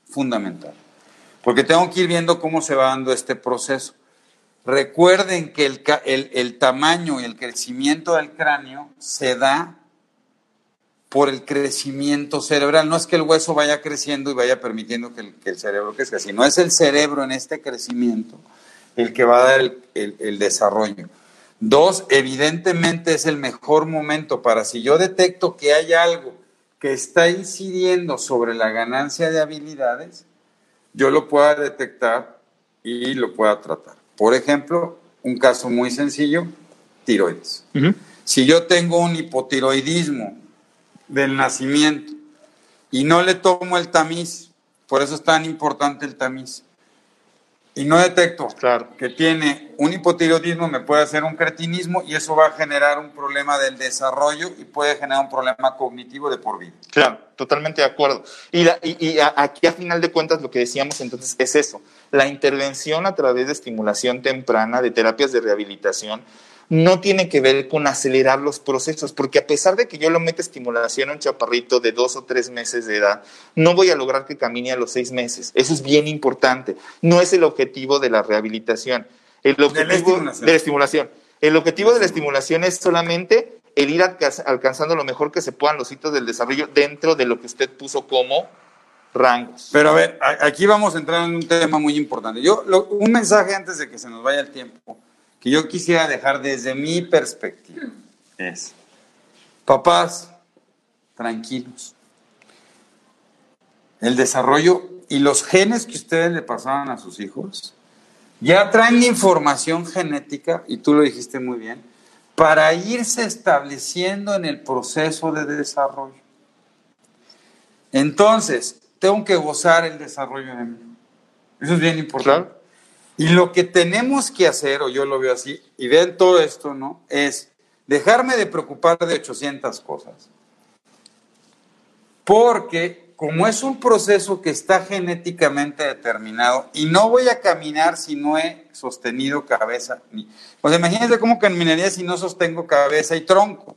Fundamental. Porque tengo que ir viendo cómo se va dando este proceso. Recuerden que el, el, tamaño y el crecimiento del cráneo se da por el crecimiento cerebral. No es que el hueso vaya creciendo y vaya permitiendo que el, cerebro crezca, sino es el cerebro en este crecimiento el que va a dar el desarrollo. Dos, evidentemente es el mejor momento para si yo detecto que hay algo que está incidiendo sobre la ganancia de habilidades, yo lo pueda detectar y lo pueda tratar. Por ejemplo, un caso muy sencillo, tiroides. Si yo tengo un hipotiroidismo del nacimiento y no le tomo el tamiz, por eso es tan importante el tamiz, y no detecto que tiene un hipotiroidismo, me puede hacer un cretinismo y eso va a generar un problema del desarrollo y puede generar un problema cognitivo de por vida. Claro, totalmente de acuerdo. Y, y aquí a final de cuentas lo que decíamos entonces es eso, la intervención a través de estimulación temprana, de terapias de rehabilitación, no tiene que ver con acelerar los procesos, porque a pesar de que yo lo meta estimulación a un chaparrito de dos o tres meses de edad, no voy a lograr que camine a los seis meses. Eso es bien importante. No es el objetivo de la rehabilitación. El objetivo de la estimulación. El objetivo de la estimulación es solamente el ir alcanzando lo mejor que se puedan los hitos del desarrollo dentro de lo que usted puso como rangos. Pero a ver, aquí vamos a entrar en un tema muy importante. Yo, un mensaje antes de que se nos vaya el tiempo que yo quisiera dejar desde mi perspectiva es, papás, tranquilos. El desarrollo y los genes que ustedes le pasaban a sus hijos ya traen información genética, y tú lo dijiste muy bien, para irse estableciendo en el proceso de desarrollo. Entonces, tengo que gozar el desarrollo de mí. Eso es bien importante. Y lo que tenemos que hacer, o yo lo veo así, y ven todo esto, ¿no? Es dejarme de preocupar de 800 cosas. Porque como es un proceso que está genéticamente determinado y no voy a caminar si no he sostenido cabeza. Ni, pues imagínense cómo caminaría si no sostengo cabeza y tronco.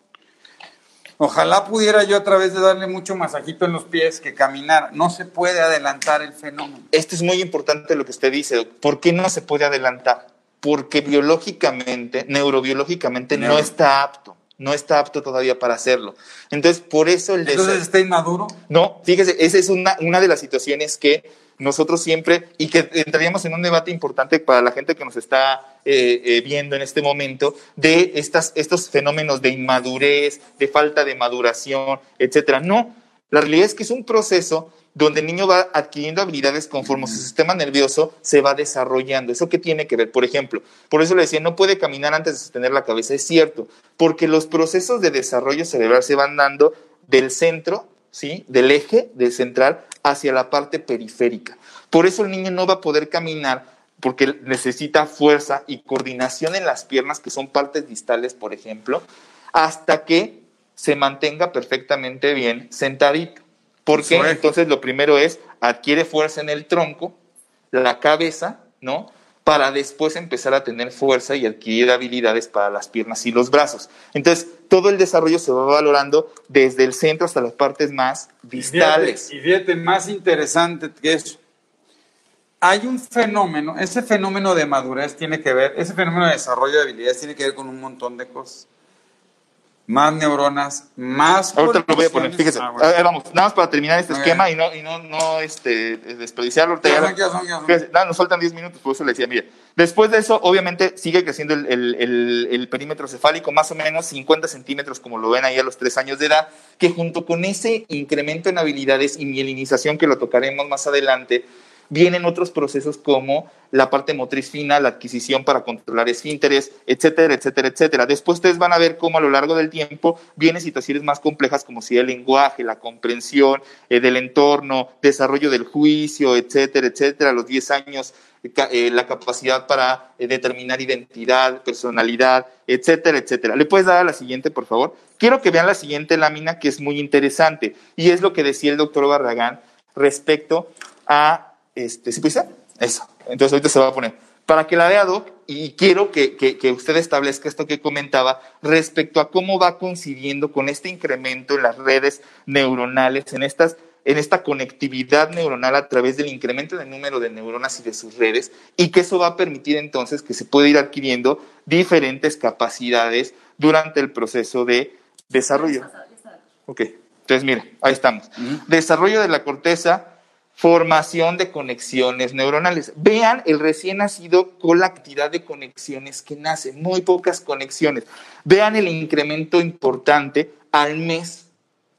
Ojalá pudiera yo a través de darle mucho masajito en los pies que caminar. No se puede adelantar el fenómeno. Esto es muy importante lo que usted dice. ¿Por qué no se puede adelantar? Porque biológicamente, neurobiológicamente, no está apto. No está apto todavía para hacerlo. Entonces, por eso el Entonces, ¿está inmaduro? No, fíjese, esa es una, una de las situaciones que nosotros siempre, y que entraríamos en un debate importante para la gente que nos está eh, eh, viendo en este momento, de estas, estos fenómenos de inmadurez, de falta de maduración, etcétera. No, la realidad es que es un proceso donde el niño va adquiriendo habilidades conforme su sistema nervioso se va desarrollando. ¿Eso qué tiene que ver? Por ejemplo, por eso le decía, no puede caminar antes de sostener la cabeza. Es cierto, porque los procesos de desarrollo cerebral se van dando del centro, ¿sí? Del eje, del central, hacia la parte periférica. Por eso el niño no va a poder caminar porque necesita fuerza y coordinación en las piernas, que son partes distales, por ejemplo, hasta que se mantenga perfectamente bien sentadito. Porque entonces lo primero es adquiere fuerza en el tronco, la cabeza, ¿no? Para después empezar a tener fuerza y adquirir habilidades para las piernas y los brazos. Entonces, todo el desarrollo se va valorando desde el centro hasta las partes más distales. Y fíjate, más interesante que eso. Hay un fenómeno, ese fenómeno de madurez tiene que ver, ese fenómeno de desarrollo de habilidades tiene que ver con un montón de cosas más neuronas, más... Ahorita lo voy a poner, fíjese. Ah, vamos, nada más para terminar este esquema y no, y no, no este, desperdiciarlo. Ya, nos faltan 10 minutos, por eso le decía, mire, después de eso, obviamente, sigue creciendo el, el, el, perímetro cefálico, más o menos 50 centímetros, como lo ven ahí a los 3 años de edad, que junto con ese incremento en habilidades y mielinización, que lo tocaremos más adelante, vienen otros procesos como la parte motriz fina, la adquisición para controlar esfínteres, etcétera, etcétera, etcétera. Después ustedes van a ver cómo a lo largo del tiempo vienen situaciones más complejas como si el lenguaje, la comprensión eh, del entorno, desarrollo del juicio, etcétera, etcétera. Los 10 años eh, la capacidad para eh, determinar identidad, personalidad, etcétera, etcétera. ¿Le puedes dar a la siguiente, por favor? Quiero que vean la siguiente lámina que es muy interesante y es lo que decía el doctor Barragán respecto a este, ¿Sí puede Eso. Entonces ahorita se va a poner. Para que la vea, Doc, y quiero que, que, usted establezca esto que comentaba respecto a cómo va coincidiendo con este incremento en las redes neuronales, en, estas, en esta conectividad neuronal a través del incremento del número de neuronas y de sus redes, y que eso va a permitir entonces que se pueda ir adquiriendo diferentes capacidades durante el proceso de desarrollo. Ok, entonces mire, ahí estamos. Desarrollo de la corteza formación de conexiones neuronales. Vean el recién nacido con la actividad de conexiones que nace, muy pocas conexiones. Vean el incremento importante al mes,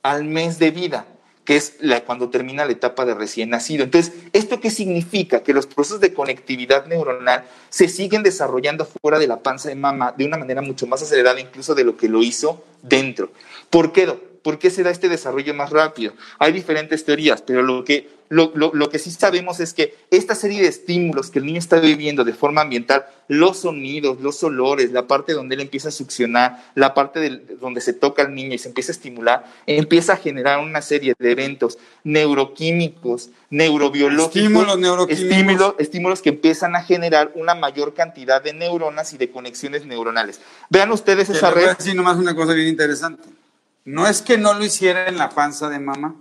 al mes de vida, que es cuando termina la etapa de recién nacido. Entonces, ¿esto qué significa? Que los procesos de conectividad neuronal se siguen desarrollando fuera de la panza de mamá de una manera mucho más acelerada incluso de lo que lo hizo dentro. ¿Por qué? ¿Por qué se da este desarrollo más rápido? Hay diferentes teorías, pero lo que lo, que sí sabemos es que esta serie de estímulos que el niño está viviendo de forma ambiental, los sonidos, los olores, la parte donde él empieza a succionar, la parte donde se toca al niño y se empieza a estimular, empieza a generar una serie de eventos neuroquímicos, neurobiológicos, estímulos, neuroquímicos. estímulos que empiezan a generar una mayor cantidad de neuronas y de conexiones neuronales. Vean ustedes esa red. Voy a decir nomás una cosa bien interesante. No es que no lo hiciera en la panza de mamá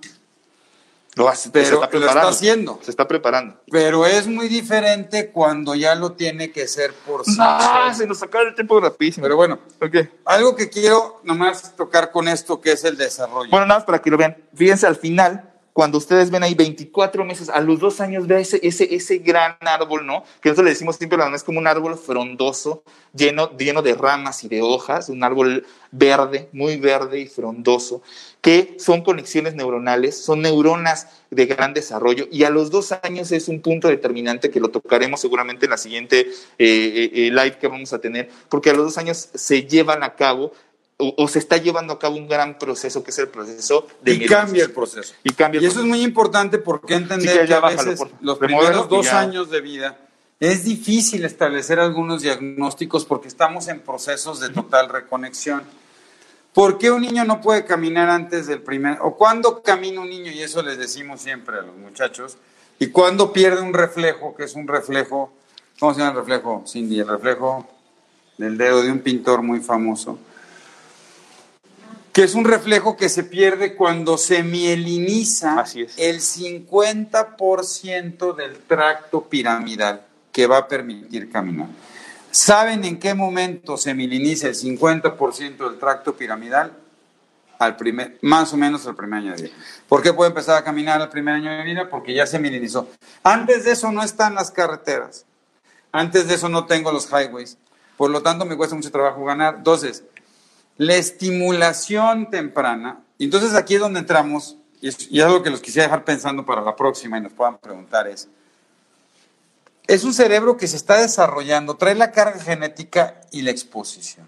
lo hace, pero se está, lo está haciendo. Se está preparando. Pero es muy diferente cuando ya lo tiene que ser por sí. Ah, se nos acaba el tiempo rapidísimo. Pero bueno, okay. algo que quiero nomás tocar con esto que es el desarrollo. Bueno, nada más para que lo vean. Fíjense al final, cuando ustedes ven ahí 24 meses, a los dos años ve ese, ese, ese gran árbol, ¿no? Que nosotros le decimos siempre, la es como un árbol frondoso, lleno, lleno de ramas y de hojas, un árbol verde, muy verde y frondoso, que son conexiones neuronales, son neuronas de gran desarrollo y a los dos años es un punto determinante que lo tocaremos seguramente en la siguiente eh, eh, eh, live que vamos a tener, porque a los dos años se llevan a cabo o, se está llevando a cabo un gran proceso que es el proceso de y cambia el proceso. Y cambia y eso es muy importante porque entender que, a veces los primeros dos años de vida es difícil establecer algunos diagnósticos porque estamos en procesos de total reconexión. ¿Por qué un niño no puede caminar antes del primer, o cuándo camina un niño, y eso les decimos siempre a los muchachos, y cuándo pierde un reflejo, que es un reflejo, ¿cómo se llama el reflejo, Cindy? El reflejo del dedo de un pintor muy famoso, que es un reflejo que se pierde cuando se mieliniza Así es. el 50% del tracto piramidal que va a permitir caminar. ¿Saben en qué momento se mieliniza el 50% del tracto piramidal? Al primer, más o menos al primer año de vida. ¿Por qué puede empezar a caminar al primer año de vida? Porque ya se mielinizó. Antes de eso no están las carreteras. Antes de eso no tengo los highways. Por lo tanto, me cuesta mucho trabajo ganar. Entonces, la estimulación temprana, entonces aquí es donde entramos, y es, y algo que los quisiera dejar pensando para la próxima y nos puedan preguntar es, es un cerebro que se está desarrollando, trae la carga genética y la exposición.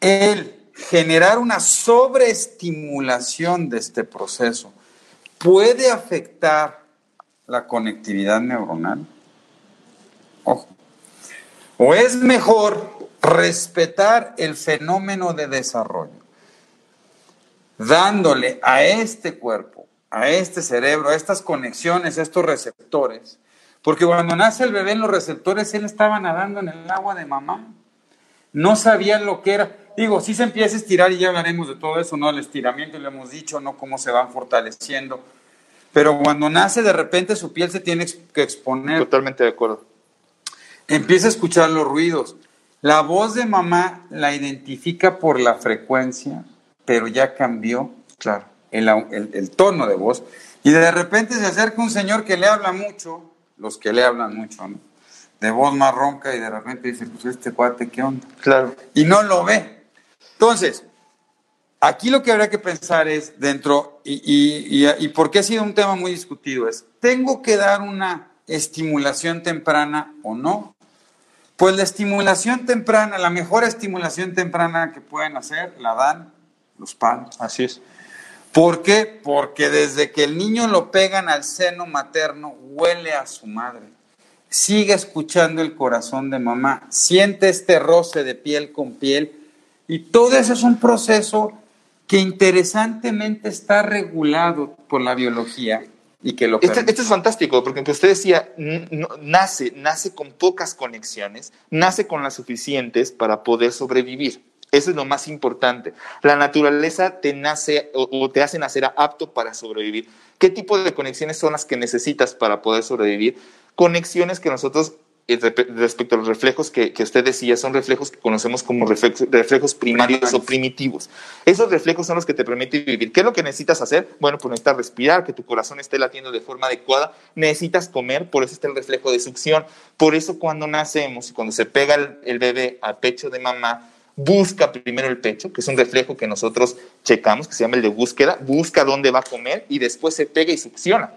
El generar una sobreestimulación de este proceso puede afectar la conectividad neuronal. Ojo. O es mejor respetar el fenómeno de desarrollo, dándole a este cuerpo, a este cerebro, a estas conexiones, a estos receptores, porque cuando nace el bebé en los receptores, él estaba nadando en el agua de mamá. No sabían lo que era. Digo, sí se empieza a estirar y ya hablaremos de todo eso, ¿no? El estiramiento, lo hemos dicho, ¿no? Cómo se van fortaleciendo. Pero cuando nace, de repente su piel se tiene que exponer. Totalmente de acuerdo. Empieza a escuchar los ruidos. La voz de mamá la identifica por la frecuencia, pero ya cambió Claro. el, el- el tono de voz. Y de repente se acerca un señor que le habla mucho, los que le hablan mucho, ¿no? De voz más ronca y de repente dice, pues este cuate, ¿qué onda? Claro. y no lo ve. Entonces, aquí lo que habría que pensar es dentro, y, y, y, y por qué ha sido un tema muy discutido, es, ¿tengo que dar una estimulación temprana o no? Pues la estimulación temprana, la mejor estimulación temprana que pueden hacer, la dan los padres. Así es. ¿Por qué? Porque desde que el niño lo pegan al seno materno, huele a su madre. Sigue escuchando el corazón de mamá, siente este roce de piel con piel. Y todo eso es un proceso que interesantemente está regulado por la biología y que lo Este, este es fantástico, porque usted decía, nace, nace con pocas conexiones, nace con las suficientes para poder sobrevivir. Eso es lo más importante. La naturaleza te nace o, o te hace nacer apto para sobrevivir. ¿Qué tipo de conexiones son las que necesitas para poder sobrevivir? Conexiones que nosotros, respecto a los reflejos que, que usted decía, son reflejos que conocemos como reflejos, reflejos primarios Primarios. o primitivos. Esos reflejos son los que te permiten vivir. ¿Qué es lo que necesitas hacer? Bueno, pues necesitas respirar, que tu corazón esté latiendo de forma adecuada. Necesitas comer, por eso está el reflejo de succión. Por eso cuando nacemos y cuando se pega el, el bebé al pecho de mamá, busca primero el pecho, que es un reflejo que nosotros checamos, que se llama el de búsqueda, busca dónde va a comer y después se pega y succiona.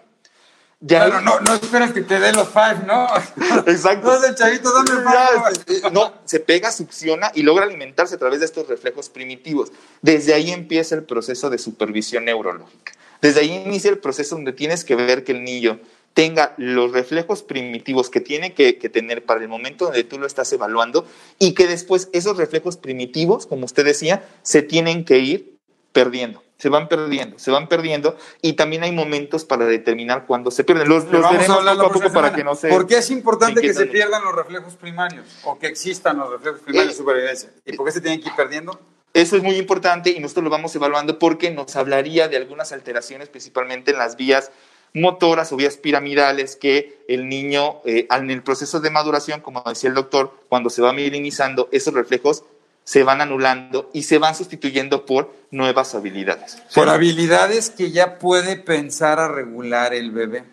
Ya Claro, no, no esperas que te dé los five, ¿no? Exacto. Sé, chavito, dame five. este, no, se pega, succiona y logra alimentarse a través de estos reflejos primitivos. Desde ahí empieza el proceso de supervisión neurológica. Desde ahí inicia el proceso donde tienes que ver que el niño tenga los reflejos primitivos que tiene que, que tener para el momento donde tú lo estás evaluando y que después esos reflejos primitivos, como usted decía, se tienen que ir perdiendo. Se van perdiendo, se van perdiendo y también hay momentos para determinar cuándo se pierden. Los, los Vamos a hablar poco a poco para que no se... ¿Por qué es importante que se pierdan los reflejos primarios o que existan los reflejos primarios de Eh, supervivencia? ¿Y por qué se tienen que ir perdiendo? Eso es muy importante y nosotros lo vamos evaluando porque nos hablaría de algunas alteraciones, principalmente en las vías motoras o vías piramidales que el niño, eh, en el proceso de maduración, como decía el doctor, cuando se va mielinizando, esos reflejos se van anulando y se van sustituyendo por nuevas habilidades. Por habilidades que ya puede pensar a regular el bebé.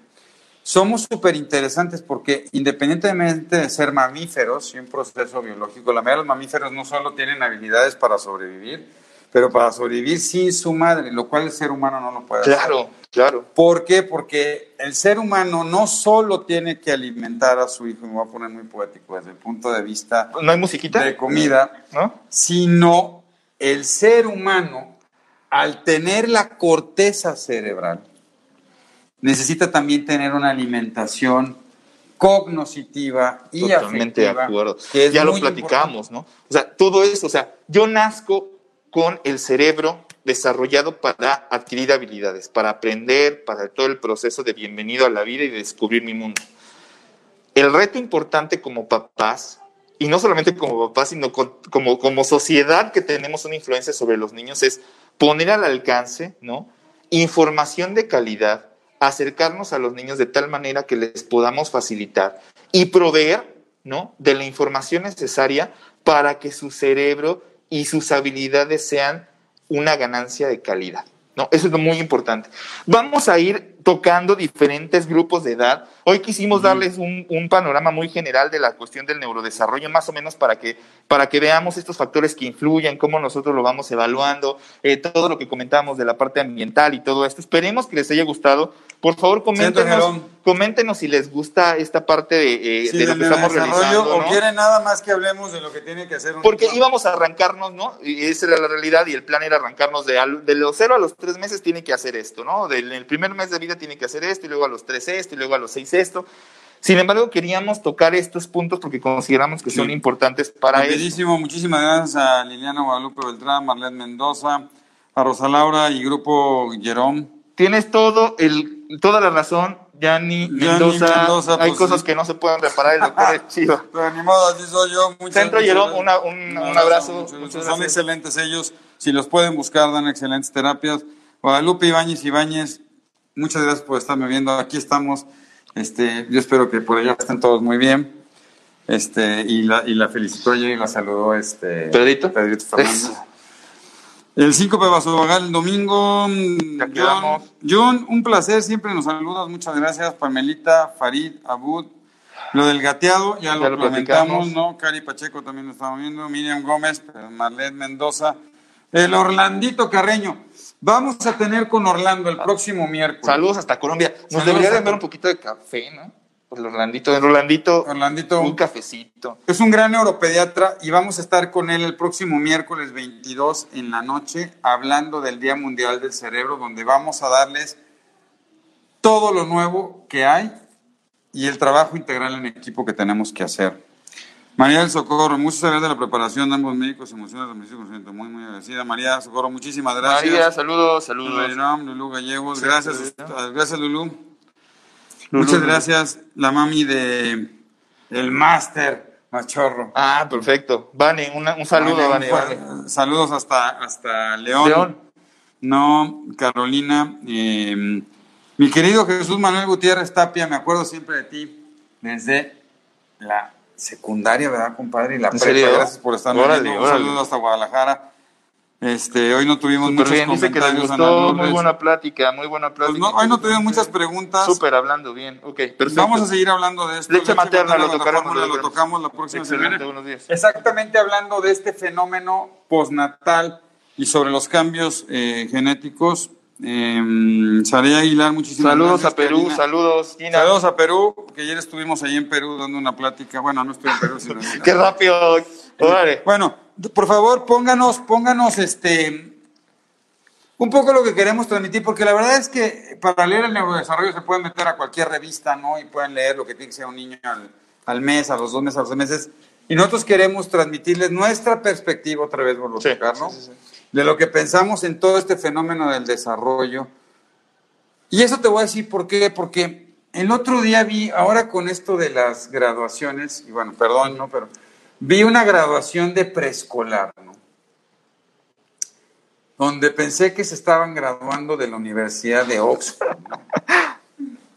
Somos súper interesantes porque independientemente de ser mamíferos y un proceso biológico, la mayoría de los mamíferos no solo tienen habilidades para sobrevivir, pero para sobrevivir sin su madre, lo cual el ser humano no lo puede hacer. Claro, claro. ¿Por qué? Porque el ser humano no solo tiene que alimentar a su hijo, me voy a poner muy poético desde el punto de vista ¿No hay musiquita? de comida, ¿No? sino el ser humano, al tener la corteza cerebral, necesita también tener una alimentación cognoscitiva y Totalmente afectiva, de acuerdo. ya lo platicamos, ¿no? O sea, todo eso, o sea, yo nazco con el cerebro desarrollado para adquirir habilidades, para aprender, para todo el proceso de bienvenido a la vida y de descubrir mi mundo. El reto importante como papás, y no solamente como papás, sino como, como sociedad que tenemos una influencia sobre los niños, es poner al alcance, ¿no? Información de calidad, acercarnos a los niños de tal manera que les podamos facilitar y proveer, ¿no? De la información necesaria para que su cerebro y sus habilidades sean una ganancia de calidad. ¿no? Eso es lo muy importante. Vamos a ir tocando diferentes grupos de edad. Hoy quisimos darles un, un panorama muy general de la cuestión del neurodesarrollo, más o menos para que, para que veamos estos factores que influyen, cómo nosotros lo vamos evaluando, eh, todo lo que comentamos de la parte ambiental y todo esto. Esperemos que les haya gustado. Por favor, coméntenos, coméntenos si les gusta esta parte de, eh, Sí, de lo que estamos realizando. o ¿no? quieren nada más que hablemos de lo que tiene que hacer un Porque íbamos a arrancarnos, ¿no? Y esa era la realidad y el plan era arrancarnos de, de los cero a los tres meses tiene que hacer esto, ¿no? Del el primer mes de vida tiene que hacer esto y luego a los tres esto y luego a los seis esto. Sin embargo, queríamos tocar estos puntos porque consideramos que son importantes para. Rapidísimo, muchísimas gracias a Liliana Guadalupe Beltrán, Marlene Mendoza, a Rosa Laura y Grupo Jerón. Tienes todo el, toda la razón, Yanni Mendoza. Mendoza, Hay pues, cosas sí. que no se pueden reparar, el doctor es chido. Pero ni modo, así soy yo. Muchas Centro Jerón, un- un abrazo, muchas. Son excelentes ellos. Si los pueden buscar, dan excelentes terapias. Guadalupe Ibáñez Ibáñez, muchas gracias por estarme viendo. Aquí estamos. Este, yo espero que por allá estén todos muy bien. Este, y la, y la felicitó ayer y la saludó este Pedrito. Pedrito Fernández. El 5 de Basobagal, el domingo. mm. John, John, un placer, siempre nos saludas, muchas gracias. Pamelita, Farid, Abud. Lo del gateado, ya, Ya lo, comentamos. ¿no? Cari Pacheco también lo estamos viendo, Miriam Gómez, Marlene Mendoza. El Orlandito Carreño. Vamos a tener con Orlando el próximo miércoles. Saludos hasta Colombia. Nos Saludos debería de dar un poquito de café, ¿no? Pues el Orlandito, el Orlandito, Orlandito. un cafecito. Es un gran neuropediatra y vamos a estar con él el próximo miércoles 22 en la noche hablando del Día Mundial del Cerebro, donde vamos a darles todo lo nuevo que hay y el trabajo integral en equipo que tenemos que hacer. María del Socorro, muchas gracias de la preparación de ambos médicos emocionales, me siento muy, muy agradecida. María Socorro, muchísimas gracias. María, saludos, saludos. Lulú Gallegos, Sí, gracias, sí. gracias Lulú. Muchas gracias, la mami de el máster Machorro. Ah, perfecto. Una- un saludo. Vane, Vane. Saludos hasta, hasta León. León. No, Carolina. eh, mi querido Jesús Manuel Gutiérrez Tapia, me acuerdo siempre de ti desde la secundaria, ¿verdad, compadre? Y la ¿En prepa. serio? Gracias por Órale, viendo. Un órale. saludo hasta Guadalajara. Este, hoy no tuvimos Súper muchos bien, dice que comentarios. Gustó, muy buena plática, muy buena Pues plática. no, hoy no tuvimos muchas preguntas. Súper hablando bien, ok, perfecto. Vamos a seguir hablando de esto. Leche materna, lo tocaremos, lo lo tocamos la próxima Excelente, semana. buenos días. Exactamente hablando de este fenómeno postnatal y sobre los cambios eh, genéticos. Eh, Sarea Aguilar, muchísimas Saludos gracias. a Perú, Karina. saludos, Gina. Saludos a Perú, que ayer estuvimos ahí en Perú dando una plática. Bueno, no estoy en Perú, sino Qué rápido. Órale. Bueno, por favor, pónganos, pónganos este un poco lo que queremos transmitir, porque la verdad es que para leer el neurodesarrollo se pueden meter a cualquier revista, ¿no? Y pueden leer lo que tiene que ser un niño al, al mes, a los dos meses, a los tres meses. Y nosotros queremos transmitirles nuestra perspectiva, otra vez a Sí, tocar, ¿no? sí, sí, sí. De lo que pensamos en todo este fenómeno del desarrollo. Y eso te voy a decir por qué, porque el otro día vi, ahora con esto de las graduaciones, y bueno, perdón, ¿no? Pero vi una graduación de preescolar, ¿no? Donde pensé que se estaban graduando de la Universidad de Oxford, ¿no?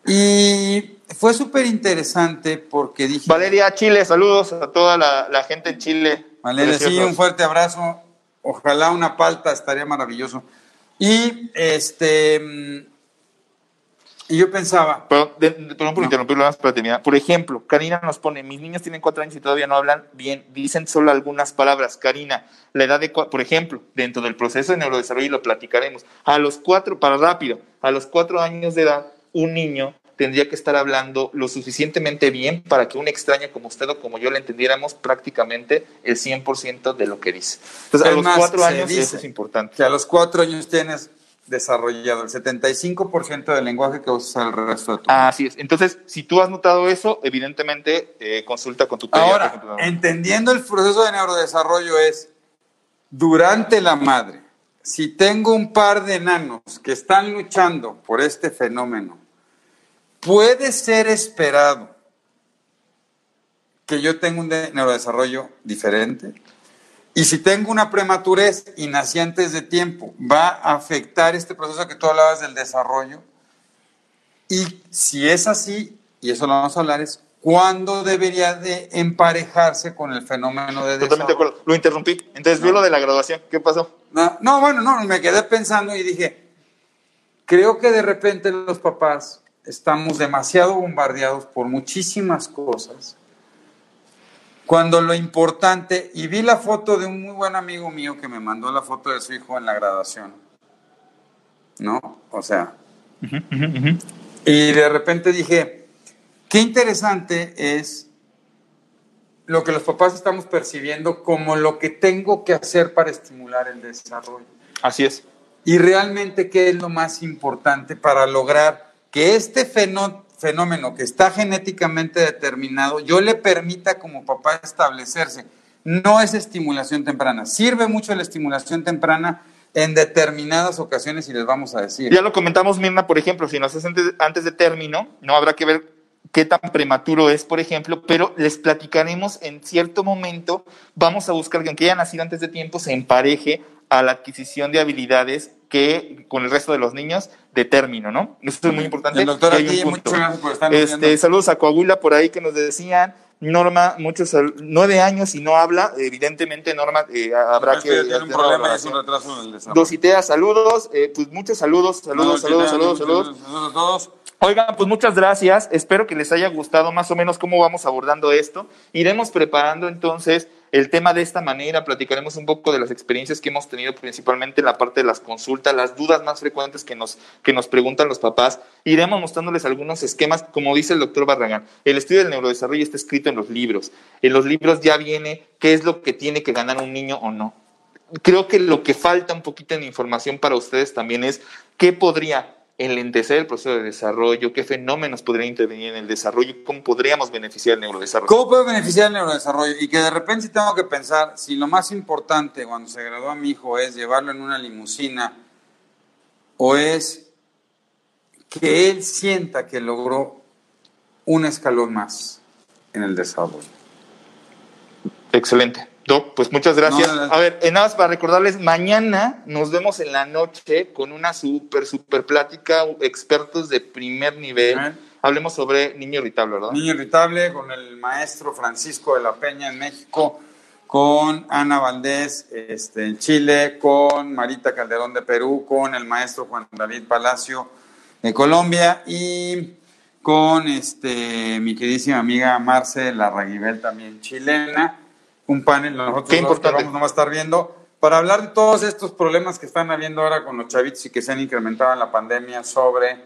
Y fue súper interesante porque dije... Valeria, Chile, saludos a toda la, la gente en Chile. Valeria, sí, un fuerte abrazo. Ojalá una palta estaría maravilloso. Y este mm, y yo pensaba, Perdón, de- de- perdón por No. interrumpirlo más para terminar. Por ejemplo, Karina nos pone, mis niños tienen cuatro años y todavía no hablan bien, dicen solo algunas palabras. Karina, la edad de, por ejemplo, dentro del proceso de neurodesarrollo, y lo platicaremos, a los cuatro, para rápido, a los cuatro años de edad, un niño tendría que estar hablando lo suficientemente bien para que un extraño como usted o como yo le entendiéramos prácticamente el 100% de lo que dice. Entonces, a Es los cuatro años dice eso es importante. que a los cuatro años tienes desarrollado, el 75% del lenguaje que usas el resto de tu vida. Así es. Entonces, si tú has notado eso, evidentemente eh, consulta con tu pediatra. Ahora, entendiendo el proceso de neurodesarrollo es, durante la madre, si tengo un par de enanos que están luchando por este fenómeno, puede ser esperado que yo tenga un neurodesarrollo diferente. Y si tengo una prematurez y nací antes de tiempo, va a afectar este proceso que tú hablabas del desarrollo. Y si es así, y eso lo vamos a hablar, es cuándo debería de emparejarse con el fenómeno de Totalmente de acuerdo. Lo interrumpí. Entonces vio lo de la graduación. ¿Qué pasó? No, no, bueno, no, me quedé pensando y dije, creo que de repente los papás estamos demasiado bombardeados por muchísimas cosas cuando lo importante, y vi la foto de un muy buen amigo mío que me mandó la foto de su hijo en la graduación, ¿no? O sea, y de repente dije, qué interesante es lo que los papás estamos percibiendo como lo que tengo que hacer para estimular el desarrollo. Así es. Y realmente qué es lo más importante para lograr que este fenómeno fenómeno que está genéticamente determinado, yo le permita como papá establecerse. No es estimulación temprana. Sirve mucho la estimulación temprana en determinadas ocasiones y les vamos a decir. Ya lo comentamos, Mirna, por ejemplo, si nos hacen antes de término, no habrá que ver qué tan prematuro es, por ejemplo, pero les platicaremos en cierto momento, vamos a buscar que aunque haya nacido antes de tiempo se empareje a la adquisición de habilidades que con el resto de los niños de término, ¿no? Eso es muy importante. El doctor aquí, muchas gracias por estar este, Saludos a Coahuila por ahí que nos decían, Norma, muchos nueve años y no habla, evidentemente Norma eh, habrá que tiene un problema y es un retraso en el desarrollo. Dositea, saludos, eh, pues muchos saludos, saludos, saludos, saludos, saludos, saludos a todos. Oigan, pues muchas gracias. Espero que les haya gustado más o menos cómo vamos abordando esto. Iremos preparando entonces el tema de esta manera, platicaremos un poco de las experiencias que hemos tenido principalmente en la parte de las consultas, las dudas más frecuentes que nos, que nos preguntan los papás. Iremos mostrándoles algunos esquemas, como dice el doctor Barragán. El estudio del neurodesarrollo está escrito en los libros. En los libros ya viene qué es lo que tiene que ganar un niño o no. Creo que lo que falta un poquito en información para ustedes también es qué podría enlentecer el proceso de desarrollo, qué fenómenos podrían intervenir en el desarrollo, cómo podríamos beneficiar el neurodesarrollo. ¿Cómo puedo beneficiar el neurodesarrollo? Y que de repente tengo que pensar, si lo más importante cuando se graduó a mi hijo es llevarlo en una limusina o es que él sienta que logró un escalón más en el desarrollo. Excelente. Doc, pues muchas gracias. A ver, en nada más para recordarles, mañana nos vemos en la noche con una súper, súper plática, expertos de primer nivel. Hablemos sobre niño irritable, ¿verdad? Niño irritable con el maestro Francisco de la Peña en México, con Ana Valdés este, en Chile, con Marita Calderón de Perú, con el maestro Juan David Palacio de Colombia y con este, mi queridísima amiga Marce Larraguibel también chilena un panel, nosotros Qué importante. vamos a estar viendo, para hablar de todos estos problemas que están habiendo ahora con los chavitos y que se han incrementado en la pandemia sobre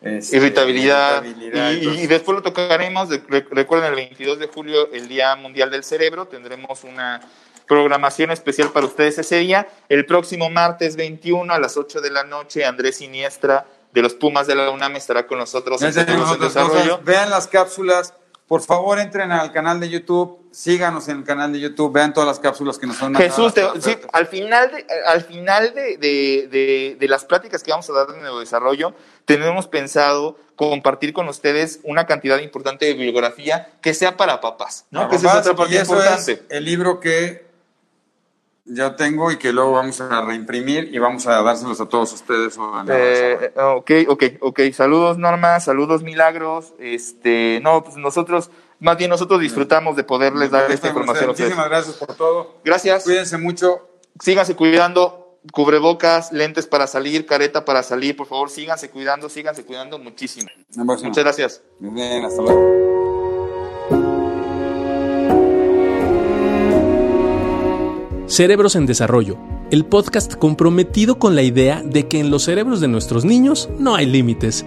este, irritabilidad. y, después lo tocaremos, recuerden el 22 de julio, el Día Mundial del Cerebro, tendremos una programación especial para ustedes ese día. El próximo martes 21 a las 8 de la noche, Andrés Siniestra de los Pumas de la UNAM estará con nosotros en desarrollo. Vean las cápsulas por favor, entren al canal de YouTube, síganos en el canal de YouTube, vean todas las cápsulas que nos son Jesús, sí, al final, de, al final de, de, de, las pláticas que vamos a dar en el desarrollo, tenemos pensado compartir con ustedes una cantidad importante de bibliografía que sea para papás, ¿no? que papás, otra parte importante. Es el libro que ya tengo y que luego vamos a reimprimir y vamos a dárselos a todos ustedes. Eh, ok, ok, ok. Saludos Norma, saludos Milagros. Este, no, pues nosotros, más bien nosotros disfrutamos de poderles dar esta información. Muchísimas gracias por todo. Gracias. Cuídense mucho. Síganse cuidando. Cubrebocas, lentes para salir, careta para salir, por favor, síganse cuidando, síganse cuidando muchísimo. Muchas gracias. bien, hasta luego. Cerebros en Desarrollo, el podcast comprometido con la idea de que en los cerebros de nuestros niños no hay límites.